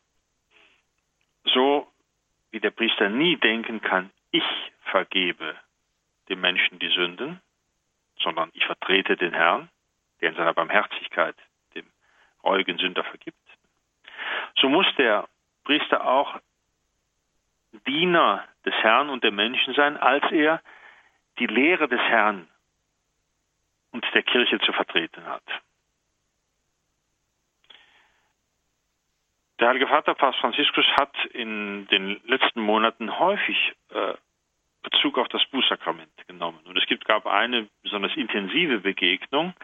so wie der Priester nie denken kann, ich vergebe dem Menschen die Sünden, sondern ich vertrete den Herrn, der in seiner Barmherzigkeit dem reuigen Sünder vergibt, so muss der Priester auch Diener des Herrn und der Menschen sein, als er die Lehre des Herrn und der Kirche zu vertreten hat. Der Heilige Vater Papst Franziskus hat in den letzten Monaten häufig äh, Bezug auf das Bußsakrament genommen. Und es gibt, gab eine besonders intensive Begegnung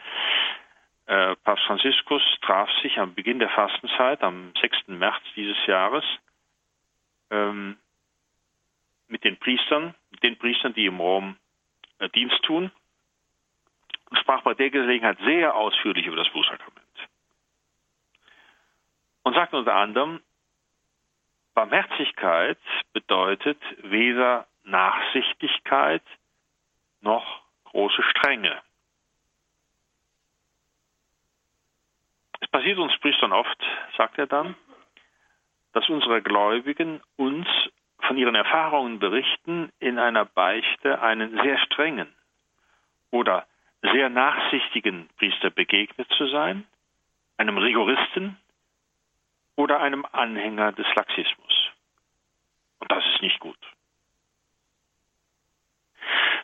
äh, Papst Franziskus traf sich am Beginn der Fastenzeit, am 6. März dieses Jahres, ähm, mit den Priestern, den Priestern, die im Rom äh, Dienst tun, und sprach bei der Gelegenheit sehr ausführlich über das Bußsakrament. Und sagte unter anderem, Barmherzigkeit bedeutet weder Nachsichtigkeit noch große Strenge. Passiert uns Priestern oft, sagt er dann, dass unsere Gläubigen uns von ihren Erfahrungen berichten, in einer Beichte einen sehr strengen oder sehr nachsichtigen Priester begegnet zu sein, einem Rigoristen oder einem Anhänger des Laxismus. Und das ist nicht gut.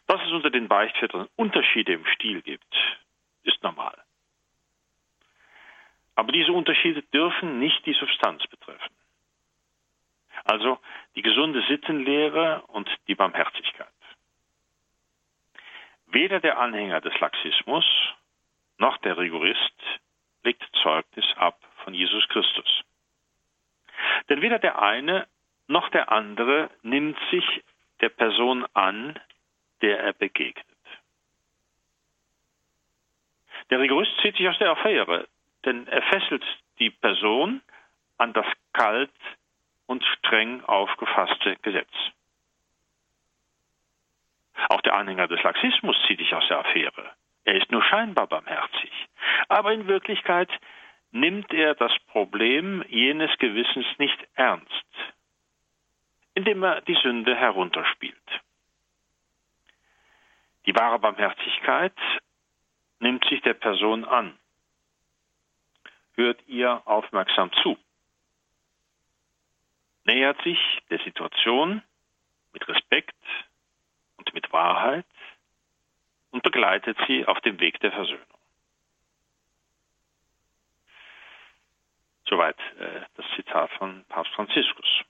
Dass es unter den Beichtvätern Unterschiede im Stil gibt, ist normal. Aber diese Unterschiede dürfen nicht die Substanz betreffen. Also die gesunde Sittenlehre und die Barmherzigkeit. Weder der Anhänger des Laxismus noch der Rigorist legt Zeugnis ab von Jesus Christus. Denn weder der eine noch der andere nimmt sich der Person an, der er begegnet. Der Rigorist zieht sich aus der Affäre, denn er fesselt die Person an das kalt und streng aufgefasste Gesetz. Auch der Anhänger des Laxismus zieht sich aus der Affäre. Er ist nur scheinbar barmherzig. Aber in Wirklichkeit nimmt er das Problem jenes Gewissens nicht ernst, indem er die Sünde herunterspielt. Die wahre Barmherzigkeit nimmt sich der Person an hört ihr aufmerksam zu, nähert sich der Situation mit Respekt und mit Wahrheit und begleitet sie auf dem Weg der Versöhnung. Soweit äh, das Zitat von Papst Franziskus.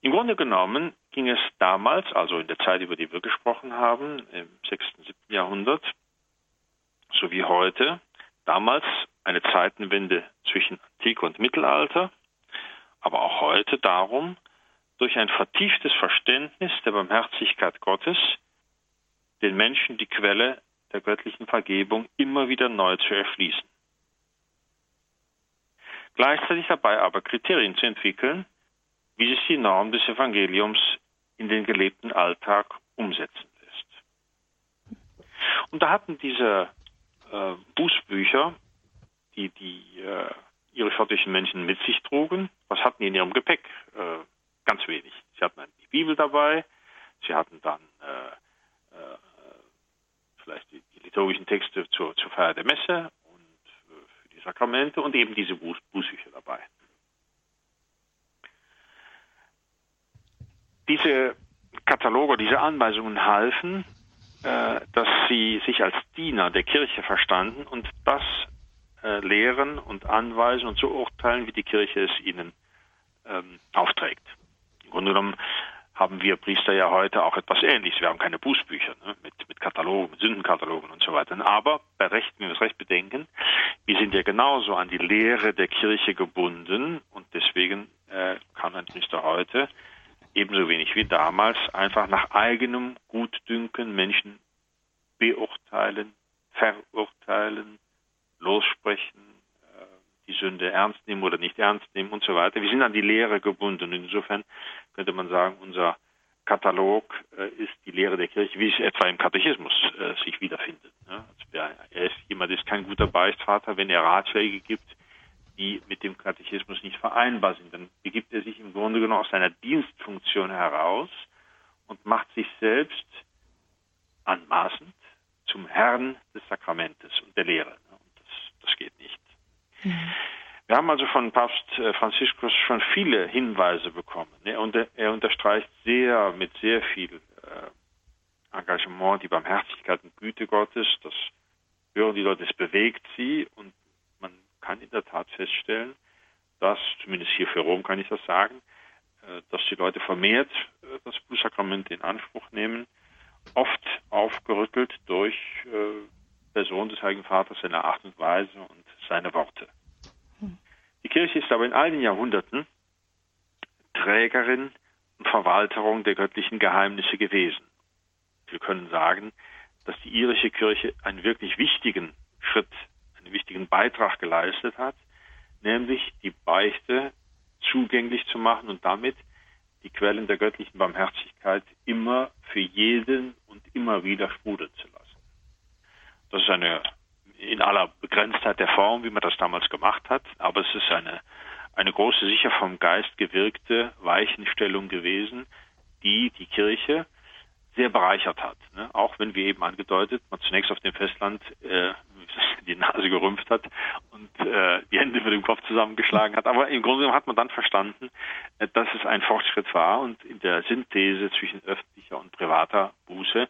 Im Grunde genommen ging es damals, also in der Zeit, über die wir gesprochen haben, im 6., 7. Jahrhundert, so wie heute, damals eine Zeitenwende zwischen Antike und Mittelalter, aber auch heute darum, durch ein vertieftes Verständnis der Barmherzigkeit Gottes den Menschen die Quelle der göttlichen Vergebung immer wieder neu zu erschließen. Gleichzeitig dabei aber Kriterien zu entwickeln, wie sich die Norm des Evangeliums in den gelebten Alltag umsetzen lässt. Und da hatten diese äh, Bußbücher die die äh, ihre schottischen Menschen mit sich trugen. Was hatten die in ihrem Gepäck? Äh, ganz wenig. Sie hatten die Bibel dabei, sie hatten dann äh, äh, vielleicht die, die, liturgischen Texte zur, zur, Feier der Messe und äh, für die Sakramente und eben diese Buß, Bußbücher dabei. Diese Kataloge, diese Anweisungen halfen, äh, dass sie sich als Diener der Kirche verstanden und das äh, lehren und anweisen und so urteilen, wie die Kirche es ihnen ähm, aufträgt. Im Grunde genommen haben wir Priester ja heute auch etwas Ähnliches. Wir haben keine Bußbücher ne, mit, mit Katalogen, mit Sündenkatalogen und so weiter. Aber bei Recht, wenn wir es recht bedenken, wir sind ja genauso an die Lehre der Kirche gebunden und deswegen äh, kann ein Priester heute ebenso wenig wie damals einfach nach eigenem Gutdünken Menschen beurteilen, verurteilen, lossprechen, äh, die Sünde ernst nehmen oder nicht ernst nehmen und so weiter. Wir sind an die Lehre gebunden. Insofern könnte man sagen, unser Katalog äh, ist die Lehre der Kirche, wie es etwa im Katechismus äh, sich wiederfindet. Also er ist jemand ist kein guter Beichtvater, wenn er Ratschläge gibt, die mit dem Katechismus nicht vereinbar sind. Dann begibt er sich im Grunde genommen aus seiner Dienstfunktion heraus und macht sich selbst anmaßend zum Herrn des Sakramentes und der Lehre. Das, geht nicht. Mhm. Wir haben also von Papst äh, Franziskus schon viele Hinweise bekommen. Und er unterstreicht sehr, mit sehr viel äh, Engagement die Barmherzigkeit und Güte Gottes. Das hören die Leute, es bewegt sie und man kann in der Tat feststellen, dass, zumindest hier für Rom kann ich das sagen, äh, dass die Leute vermehrt das Bußsakrament in Anspruch nehmen, oft aufgerüttelt durch Person des Heiligen Vaters, seine Art und Weise und seine Worte. Die Kirche ist aber in allen Jahrhunderten Trägerin und Verwalterung der göttlichen Geheimnisse gewesen. Wir können sagen, dass die irische Kirche einen wirklich wichtigen Schritt, einen wichtigen Beitrag geleistet hat, nämlich die Beichte zugänglich zu machen und damit die Quellen der göttlichen Barmherzigkeit immer für jeden und immer wieder sprudeln zu lassen. Das ist eine in aller Begrenztheit der Form, wie man das damals gemacht hat, aber es ist eine, eine große, sicher vom Geist gewirkte Weichenstellung gewesen, die die Kirche sehr bereichert hat. Ne? Auch wenn, wie eben angedeutet, man zunächst auf dem Festland äh, die Nase gerümpft hat und äh, die Hände mit dem Kopf zusammengeschlagen hat. Aber im Grunde genommen hat man dann verstanden, äh, dass es ein Fortschritt war und in der Synthese zwischen öffentlicher und privater Buße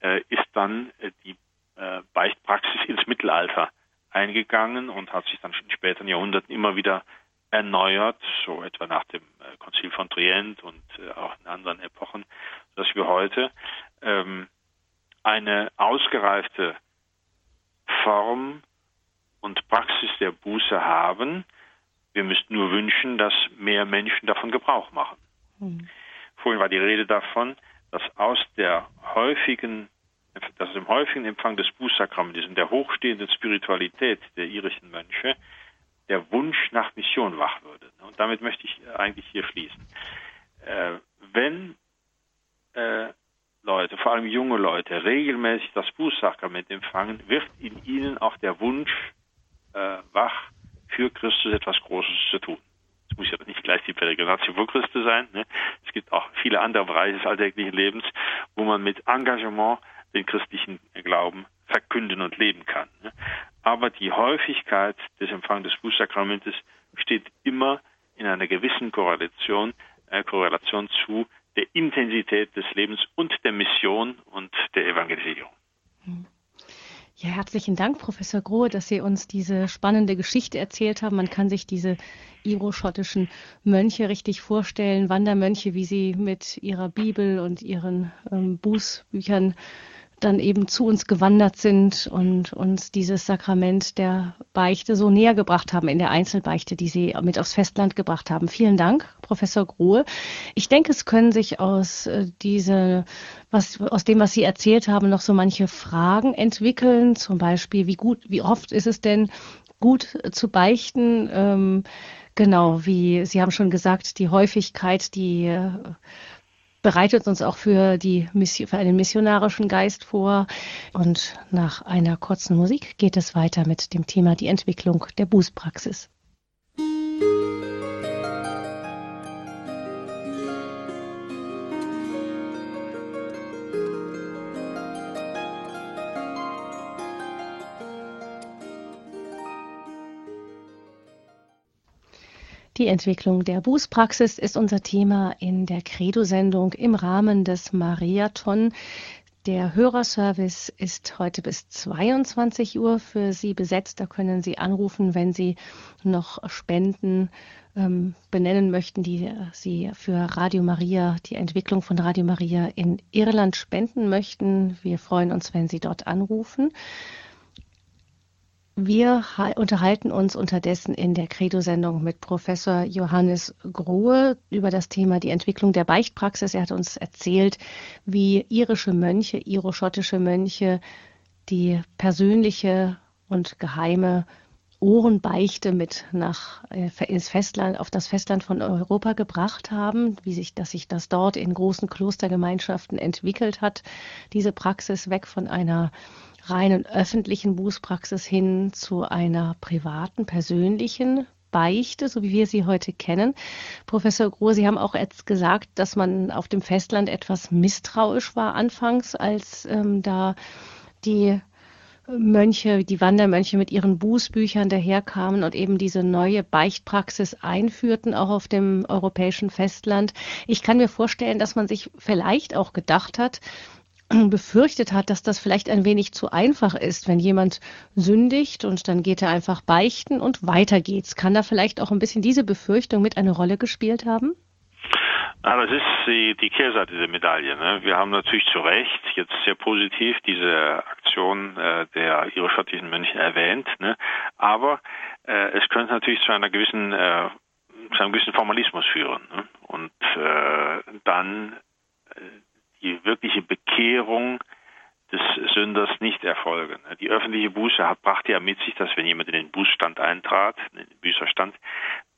äh, ist dann äh, die äh, Beichtpraxis ins Mittelalter eingegangen und hat sich dann in späteren Jahrhunderten immer wieder erneuert, so etwa nach dem äh, Konzil von Trient und äh, auch in anderen Epochen, dass wir heute ähm, eine ausgereifte Form und Praxis der Buße haben. Wir müssten nur wünschen, dass mehr Menschen davon Gebrauch machen. Mhm. Vorhin war die Rede davon, dass aus der häufigen dass im häufigen Empfang des Bußsakramentes in der hochstehenden Spiritualität der irischen Mönche der Wunsch nach Mission wach würde. Und damit möchte ich eigentlich hier schließen. Äh, wenn äh, Leute, vor allem junge Leute, regelmäßig das Bußsakrament empfangen, wird in ihnen auch der Wunsch äh, wach, für Christus etwas Großes zu tun. Es muss ja nicht gleich die Peregrinatio vor Christus sein. Ne? Es gibt auch viele andere Bereiche des alltäglichen Lebens, wo man mit Engagement den christlichen Glauben verkünden und leben kann. Ne? Aber die Häufigkeit des Empfangs des Bußsakramentes steht immer in einer gewissen Korrelation, äh, Korrelation zu der Intensität des Lebens und der Mission und der Evangelisierung. Ja, herzlichen Dank, Professor Grohe, dass Sie uns diese spannende Geschichte erzählt haben. Man kann sich diese iroschottischen Mönche richtig vorstellen, Wandermönche, wie sie mit ihrer Bibel und ihren ähm, Bußbüchern dann eben zu uns gewandert sind und uns dieses Sakrament der Beichte so näher gebracht haben in der Einzelbeichte, die Sie mit aufs Festland gebracht haben. Vielen Dank, Professor Grohe. Ich denke, es können sich aus äh, diese, was, aus dem, was Sie erzählt haben, noch so manche Fragen entwickeln. Zum Beispiel, wie gut, wie oft ist es denn gut zu beichten? Ähm, genau, wie Sie haben schon gesagt, die Häufigkeit, die äh, bereitet uns auch für, die, für einen missionarischen Geist vor. Und nach einer kurzen Musik geht es weiter mit dem Thema die Entwicklung der Bußpraxis. Die Entwicklung der Bußpraxis ist unser Thema in der Credo-Sendung im Rahmen des Mariathon. Der Hörerservice ist heute bis 22 Uhr für Sie besetzt. Da können Sie anrufen, wenn Sie noch Spenden ähm, benennen möchten, die Sie für Radio Maria, die Entwicklung von Radio Maria in Irland spenden möchten. Wir freuen uns, wenn Sie dort anrufen. Wir unterhalten uns unterdessen in der Credo-Sendung mit Professor Johannes Grohe über das Thema die Entwicklung der Beichtpraxis. Er hat uns erzählt, wie irische Mönche, iroschottische Mönche die persönliche und geheime Ohrenbeichte mit nach äh, ins Festland, auf das Festland von Europa gebracht haben, wie sich, dass sich das dort in großen Klostergemeinschaften entwickelt hat, diese Praxis weg von einer reinen öffentlichen Bußpraxis hin zu einer privaten, persönlichen Beichte, so wie wir sie heute kennen. Professor Groh, Sie haben auch jetzt gesagt, dass man auf dem Festland etwas misstrauisch war anfangs, als ähm, da die Mönche, die Wandermönche mit ihren Bußbüchern daherkamen und eben diese neue Beichtpraxis einführten, auch auf dem europäischen Festland. Ich kann mir vorstellen, dass man sich vielleicht auch gedacht hat, befürchtet hat, dass das vielleicht ein wenig zu einfach ist, wenn jemand sündigt und dann geht er einfach beichten und weiter geht's. Kann da vielleicht auch ein bisschen diese Befürchtung mit eine Rolle gespielt haben? Ah, das ist die, die Kehrseite der Medaille. Ne? Wir haben natürlich zu Recht jetzt sehr positiv diese Aktion äh, der iroschottischen Mönche erwähnt, ne? aber äh, es könnte natürlich zu einer gewissen äh, zu einem gewissen Formalismus führen ne? und äh, dann äh, die wirkliche Bekehrung des Sünders nicht erfolgen. Die öffentliche Buße hat, brachte ja mit sich, dass wenn jemand in den Bußstand eintrat, in den Büßerstand,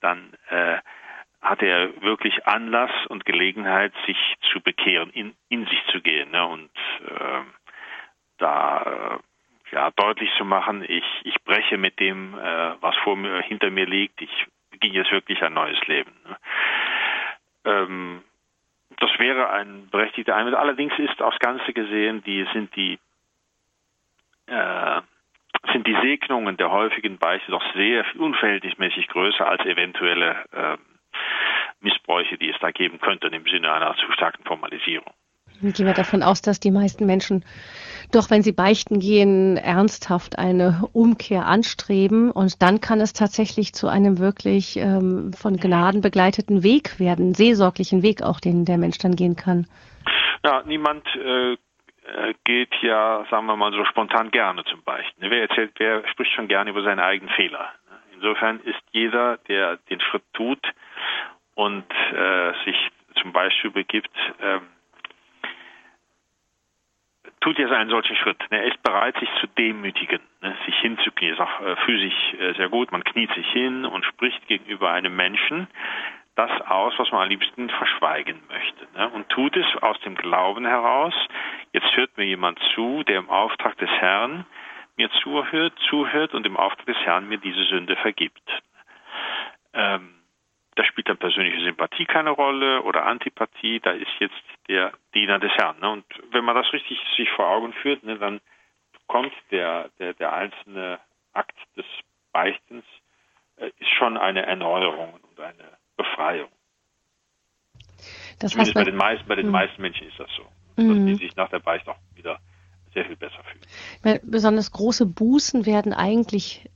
dann äh, hatte er wirklich Anlass und Gelegenheit, sich zu bekehren, in, in sich zu gehen ne? und äh, da äh, ja, deutlich zu machen, ich, ich breche mit dem, äh, was vor mir, hinter mir liegt, ich beginne jetzt wirklich ein neues Leben. Ne? Ähm, das wäre ein berechtigter Einwand. Allerdings ist aufs Ganze gesehen, die sind die äh, sind die Segnungen der häufigen Beichte doch sehr unverhältnismäßig größer als eventuelle äh, Missbräuche, die es da geben könnte im Sinne einer zu starken Formalisierung. Gehen wir davon aus, dass die meisten Menschen doch, wenn sie beichten gehen, ernsthaft eine Umkehr anstreben. Und dann kann es tatsächlich zu einem wirklich ähm, von Gnaden begleiteten Weg werden, seelsorglichen Weg auch, den der Mensch dann gehen kann. Ja, niemand äh, äh geht ja, sagen wir mal so spontan gerne zum Beichten. Wer erzählt, wer spricht schon gerne über seine eigenen Fehler. Insofern ist jeder, der den Schritt tut und äh, sich zum Beispiel begibt, äh, tut jetzt einen solchen Schritt. Er ist bereit, sich zu demütigen, ne, sich hinzuknien. Ist auch äh, physisch äh, sehr gut. Man kniet sich hin und spricht gegenüber einem Menschen das aus, was man am liebsten verschweigen möchte. Ne, und tut es aus dem Glauben heraus. Jetzt hört mir jemand zu, der im Auftrag des Herrn mir zuhört, zuhört und im Auftrag des Herrn mir diese Sünde vergibt. Ähm, da spielt dann persönliche Sympathie keine Rolle oder Antipathie, da ist jetzt der Diener des Herrn. Ne? Und wenn man das richtig sich vor Augen führt, ne, dann kommt der, der, der einzelne Akt des Beichtens äh, ist schon eine Erneuerung und eine Befreiung. Das heißt, bei den meisten, bei den hm. meisten Menschen ist das so, dass mhm. die sich nach der Beichte auch wieder sehr viel besser fühlen. Besonders große Bußen werden eigentlich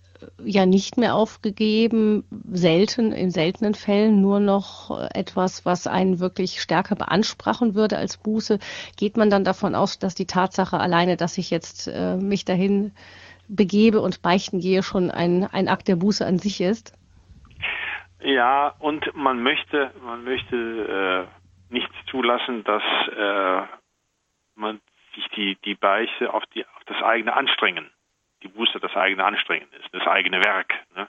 ja nicht mehr aufgegeben, selten, in seltenen Fällen nur noch etwas, was einen wirklich stärker beanspruchen würde als Buße. Geht man dann davon aus, dass die Tatsache alleine, dass ich jetzt äh, mich dahin begebe und beichten gehe, schon ein, ein Akt der Buße an sich ist? Ja, und man möchte, man möchte äh, nicht zulassen, dass äh, man sich die, die Beichte auf, die, auf das eigene Anstrengen Buße das eigene Anstrengen ist, das eigene Werk. Ne?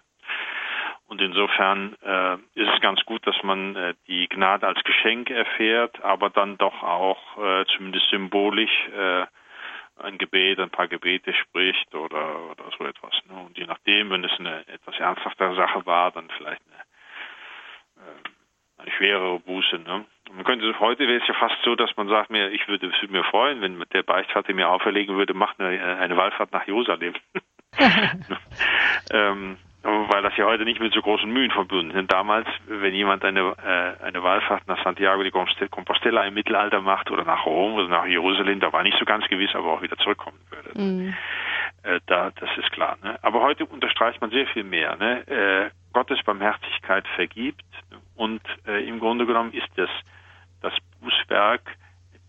Und insofern äh, ist es ganz gut, dass man äh, die Gnade als Geschenk erfährt, aber dann doch auch äh, zumindest symbolisch äh, ein Gebet, ein paar Gebete spricht oder, oder so etwas. Ne? Und je nachdem, wenn es eine etwas ernsthaftere Sache war, dann vielleicht eine, äh, eine schwerere Buße. Ne? Man könnte heute wäre es ja fast so, dass man sagt mir, ich würde, es würde mir freuen, wenn der Beichtvater mir auferlegen würde, mach eine, eine Wallfahrt nach Jerusalem. ähm, weil das ja heute nicht mit so großen Mühen verbunden ist. Damals, wenn jemand eine, äh, eine Wallfahrt nach Santiago de Compostela im Mittelalter macht oder nach Rom oder nach Jerusalem, da war nicht so ganz gewiss, aber auch wieder zurückkommen würde. Mhm. Äh, da, das ist klar. Ne? Aber heute unterstreicht man sehr viel mehr. Ne? Äh, Gottes Barmherzigkeit vergibt und äh, im Grunde genommen ist das das Bußwerk,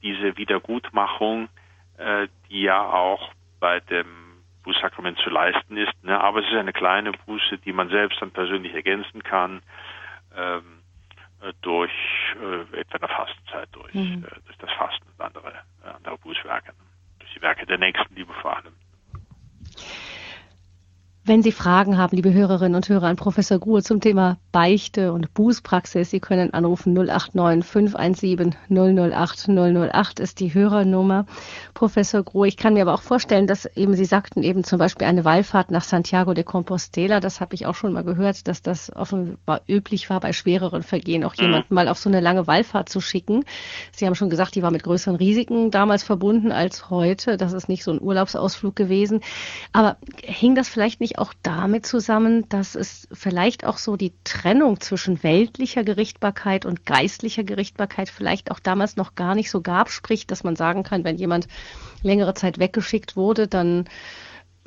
diese Wiedergutmachung, äh, die ja auch bei dem Bußsakrament zu leisten ist. Ne? Aber es ist eine kleine Buße, die man selbst dann persönlich ergänzen kann ähm, äh, durch äh, etwa eine Fastenzeit, durch, mhm. äh, durch das Fasten und andere, äh, andere Bußwerke, durch die Werke der Nächstenliebe vor allem. Wenn Sie Fragen haben, liebe Hörerinnen und Hörer an Professor Gruhe zum Thema Beichte und Bußpraxis, Sie können anrufen 089 517 008 008 ist die Hörernummer. Professor Gruhe, ich kann mir aber auch vorstellen, dass eben Sie sagten eben zum Beispiel eine Wallfahrt nach Santiago de Compostela, das habe ich auch schon mal gehört, dass das offenbar üblich war, bei schwereren Vergehen auch mhm. jemanden mal auf so eine lange Wallfahrt zu schicken. Sie haben schon gesagt, die war mit größeren Risiken damals verbunden als heute. Das ist nicht so ein Urlaubsausflug gewesen. Aber hing das vielleicht nicht auch damit zusammen, dass es vielleicht auch so die Trennung zwischen weltlicher Gerichtbarkeit und geistlicher Gerichtbarkeit vielleicht auch damals noch gar nicht so gab, sprich, dass man sagen kann, wenn jemand längere Zeit weggeschickt wurde, dann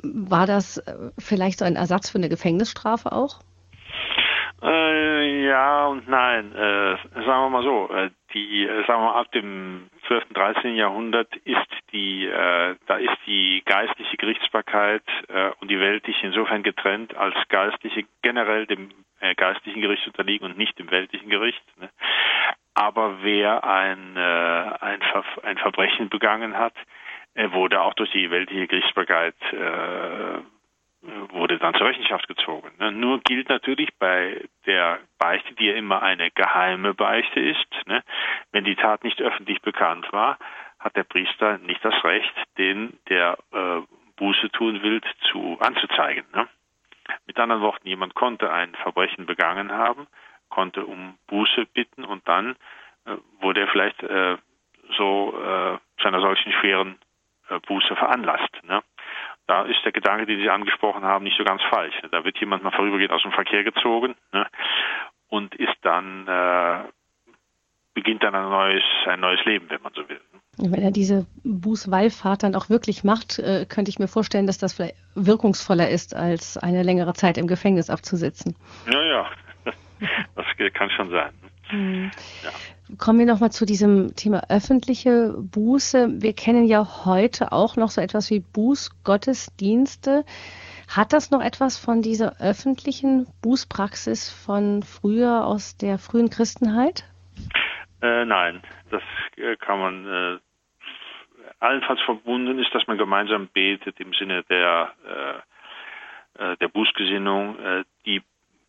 war das äh, vielleicht so ein Ersatz für eine Gefängnisstrafe auch? Äh, ja und nein. Äh, sagen wir mal so, äh, die, äh, sagen wir mal, ab dem 12. 13. Jahrhundert ist die, äh, da ist die geistliche Gerichtsbarkeit äh, und die weltliche insofern getrennt, als geistliche generell dem geistlichen Gericht unterliegen und nicht dem weltlichen Gericht. Ne? Aber wer ein, ein, Ver ein Verbrechen begangen hat, wurde auch durch die weltliche Gerichtsbarkeit wurde dann zur Rechenschaft gezogen. Ne? Nur gilt natürlich bei der Beichte, die ja immer eine geheime Beichte ist, ne? wenn die Tat nicht öffentlich bekannt war, hat der Priester nicht das Recht, den, der äh, Buße tun will, zu anzuzeigen. Ne? Mit anderen Worten, jemand konnte ein Verbrechen begangen haben, konnte um Buße bitten und dann äh, wurde er vielleicht äh, so zu einer solchen schweren Buße veranlasst. Da ist der Gedanke, den Sie angesprochen haben, nicht so ganz falsch. Da wird jemand mal vorübergehend aus dem Verkehr gezogen ne, und ist dann äh, beginnt dann ein neues, ein neues Leben, wenn man so will. Wenn er diese Bußwallfahrt dann auch wirklich macht, äh, könnte ich mir vorstellen, dass das vielleicht wirkungsvoller ist, als eine längere Zeit im Gefängnis abzusitzen. Ja, ja, das kann schon sein. Mhm. Ja. Kommen wir nochmal zu diesem Thema öffentliche Buße. Wir kennen ja heute auch noch so etwas wie Bußgottesdienste. Hat das noch etwas von dieser öffentlichen Bußpraxis von früher aus der frühen Christenheit? Äh, nein, das äh, kann man äh, allenfalls verbunden ist, dass man gemeinsam betet im Sinne der äh, äh der Bußgesinnung. Äh, die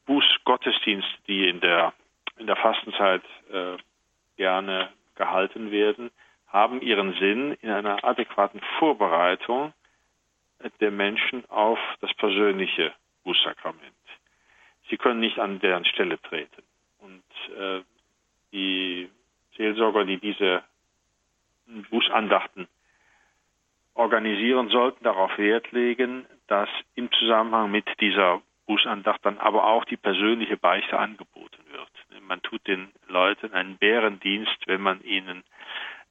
Bußgottesdienste, die in der in der Fastenzeit äh, gerne gehalten werden, haben ihren Sinn in einer adäquaten Vorbereitung der Menschen auf das persönliche Bußsakrament. Sie können nicht an deren Stelle treten. Und äh, die Seelsorger, die diese Bußandachten organisieren, sollten darauf Wert legen, dass im Zusammenhang mit dieser Bußandacht dann aber auch die persönliche Beichte angeboten wird man tut den Leuten einen Bärendienst, wenn man ihnen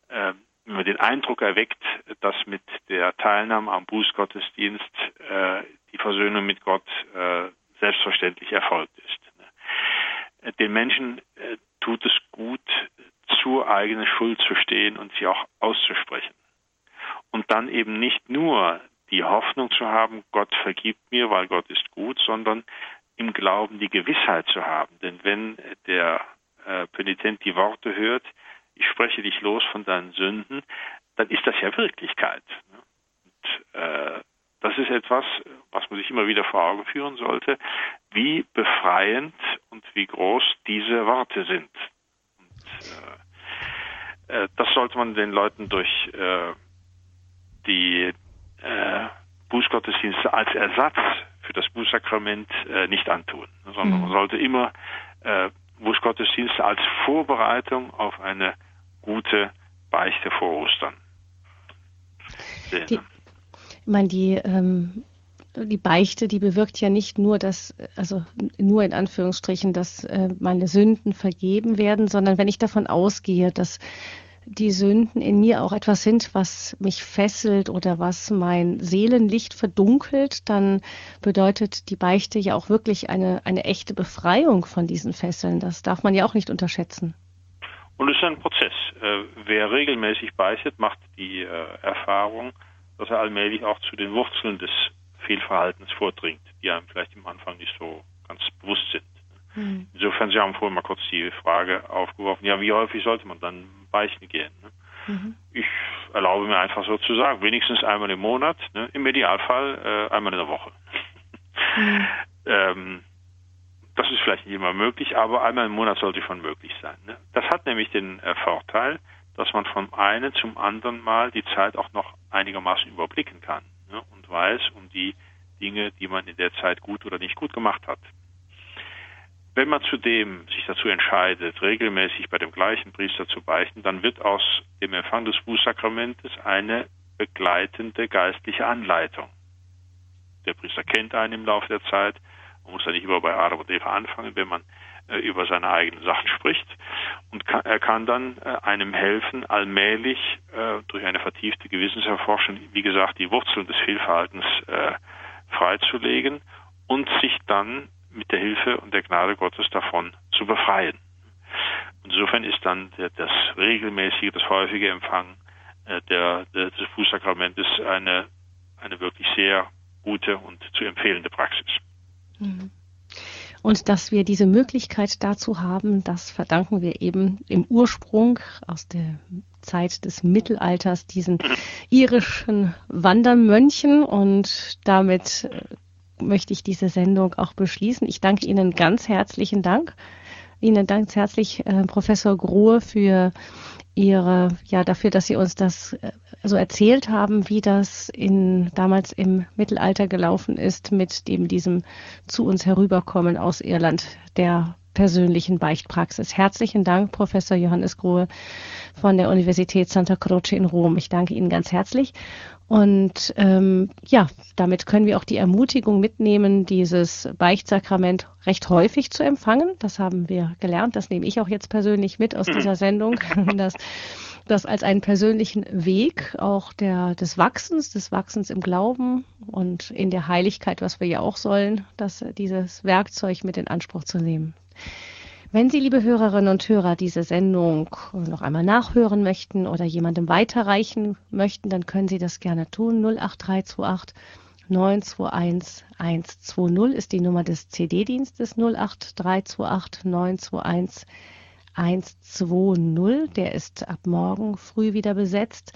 äh, wenn man den Eindruck erweckt, dass mit der Teilnahme am Bußgottesdienst äh, die Versöhnung mit Gott äh, selbstverständlich erfolgt ist. Den Menschen äh, tut es gut, zur eigenen Schuld zu stehen und sie auch auszusprechen. Und dann eben nicht nur die Hoffnung zu haben, Gott vergibt mir, weil Gott ist gut, sondern im Glauben die Gewissheit zu haben. Denn wenn der äh, Penitent die Worte hört, ich spreche dich los von deinen Sünden, dann ist das ja Wirklichkeit. Und, äh, das ist etwas, was man sich immer wieder vor Augen führen sollte, wie befreiend und wie groß diese Worte sind. Und, äh, äh das sollte man den Leuten durch äh, die äh, Bußgottesdienste als Ersatz für das Bußsakrament äh, nicht antun, sondern mhm. man sollte immer äh, Bußgottesdienste als Vorbereitung auf eine gute Beichte vor Ostern sehen. Die, ich meine, die ähm, die Beichte, die bewirkt ja nicht nur, dass, also nur in Anführungsstrichen, dass äh, meine Sünden vergeben werden, sondern wenn ich davon ausgehe, dass die Sünden in mir auch etwas sind, was mich fesselt oder was mein Seelenlicht verdunkelt, dann bedeutet die Beichte ja auch wirklich eine, eine echte Befreiung von diesen Fesseln. Das darf man ja auch nicht unterschätzen. Und es ist ein Prozess. Äh, wer regelmäßig beichtet, macht die äh, Erfahrung, dass er allmählich auch zu den Wurzeln des Fehlverhaltens vordringt, die einem vielleicht im Anfang nicht so ganz bewusst sind. Mhm. Insofern, Sie haben vorhin mal kurz die Frage aufgeworfen, ja, wie häufig sollte man dann beichten gehen? Ne? Mhm. Ich erlaube mir einfach so zu sagen, wenigstens einmal im Monat, ne? im Idealfall äh, einmal in der Woche. Mhm. ähm, das ist vielleicht nicht immer möglich, aber einmal im Monat sollte schon möglich sein. Ne? Das hat nämlich den äh, Vorteil, dass man vom einen zum anderen Mal die Zeit auch noch einigermaßen überblicken kann ne? und weiß um die Dinge, die man in der Zeit gut oder nicht gut gemacht hat. Wenn man zudem sich dazu entscheidet, regelmäßig bei dem gleichen Priester zu beichten, dann wird aus dem Empfang des Bußsakramentes eine begleitende geistliche Anleitung. Der Priester kennt einen im Laufe der Zeit. Man muss ja nicht immer bei Adam und Eva anfangen, wenn man äh, über seine eigenen Sachen spricht. Und kann, er kann dann äh, einem helfen, allmählich äh, durch eine vertiefte Gewissenserforschung, wie gesagt, die Wurzeln des Fehlverhaltens äh, freizulegen und sich dann mit der Hilfe und der Gnade Gottes davon zu befreien. Insofern ist dann das regelmäßige, das häufige Empfangen äh, der, des Fußsakramentes eine, eine wirklich sehr gute und zu empfehlende Praxis. Mhm. Und dass wir diese Möglichkeit dazu haben, das verdanken wir eben im Ursprung aus der Zeit des Mittelalters diesen irischen Wandermönchen. Und damit äh, möchte ich diese Sendung auch beschließen. Ich danke Ihnen ganz herzlichen Dank. Ihnen ganz herzlich, äh, Professor Grohe, für Ihre, ja, dafür, dass Sie uns das äh, so erzählt haben, wie das in, damals im Mittelalter gelaufen ist mit dem, diesem zu uns herüberkommen aus Irland, der persönlichen Beichtpraxis. Herzlichen Dank, Professor Johannes Grohe von der Universität Santa Croce in Rom. Ich danke Ihnen ganz herzlich. Und ähm, ja, damit können wir auch die Ermutigung mitnehmen, dieses Beichtsakrament recht häufig zu empfangen. Das haben wir gelernt. Das nehme ich auch jetzt persönlich mit aus dieser Sendung, dass das als einen persönlichen Weg auch der, des Wachsens, des Wachsens im Glauben und in der Heiligkeit, was wir ja auch sollen, dass dieses Werkzeug mit in Anspruch zu nehmen. Wenn Sie, liebe Hörerinnen und Hörer, diese Sendung noch einmal nachhören möchten oder jemandem weiterreichen möchten, dann können Sie das gerne tun. 08328 921 120 ist die Nummer des CD-Dienstes 08328 921 120. Der ist ab morgen früh wieder besetzt.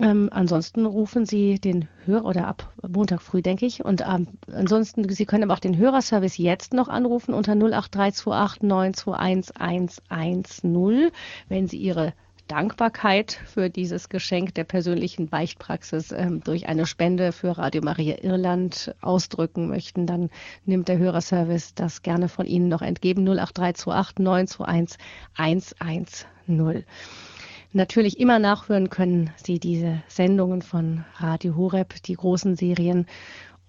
Ähm, ansonsten rufen Sie den Hörer oder ab Montag früh, denke ich. Und ähm, ansonsten, Sie können aber auch den Hörerservice jetzt noch anrufen unter 08328 921 110, wenn Sie Ihre Dankbarkeit für dieses Geschenk der persönlichen Beichtpraxis ähm, durch eine Spende für Radio Maria Irland ausdrücken möchten, dann nimmt der Hörerservice das gerne von Ihnen noch entgegen 08328 921 110. Natürlich immer nachhören können Sie diese Sendungen von Radio Horeb, die großen Serien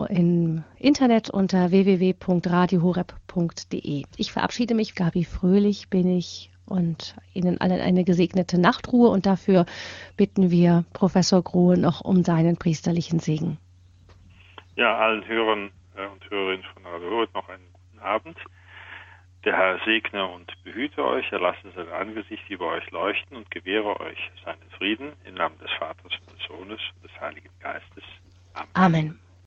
im Internet unter www.radiohoreb.de. Ich verabschiede mich. Gabi Fröhlich bin ich und Ihnen allen eine gesegnete Nachtruhe und dafür bitten wir Professor Grohe noch um seinen priesterlichen Segen. Ja, allen Hörern äh, und Hörerinnen von Radio Horeb noch einen guten Abend. Der Herr segne und behüte euch, er lasse sein Angesicht über euch leuchten und gewähre euch seinen Frieden im Namen des Vaters und des Sohnes und des Heiligen Geistes. Amen. Amen.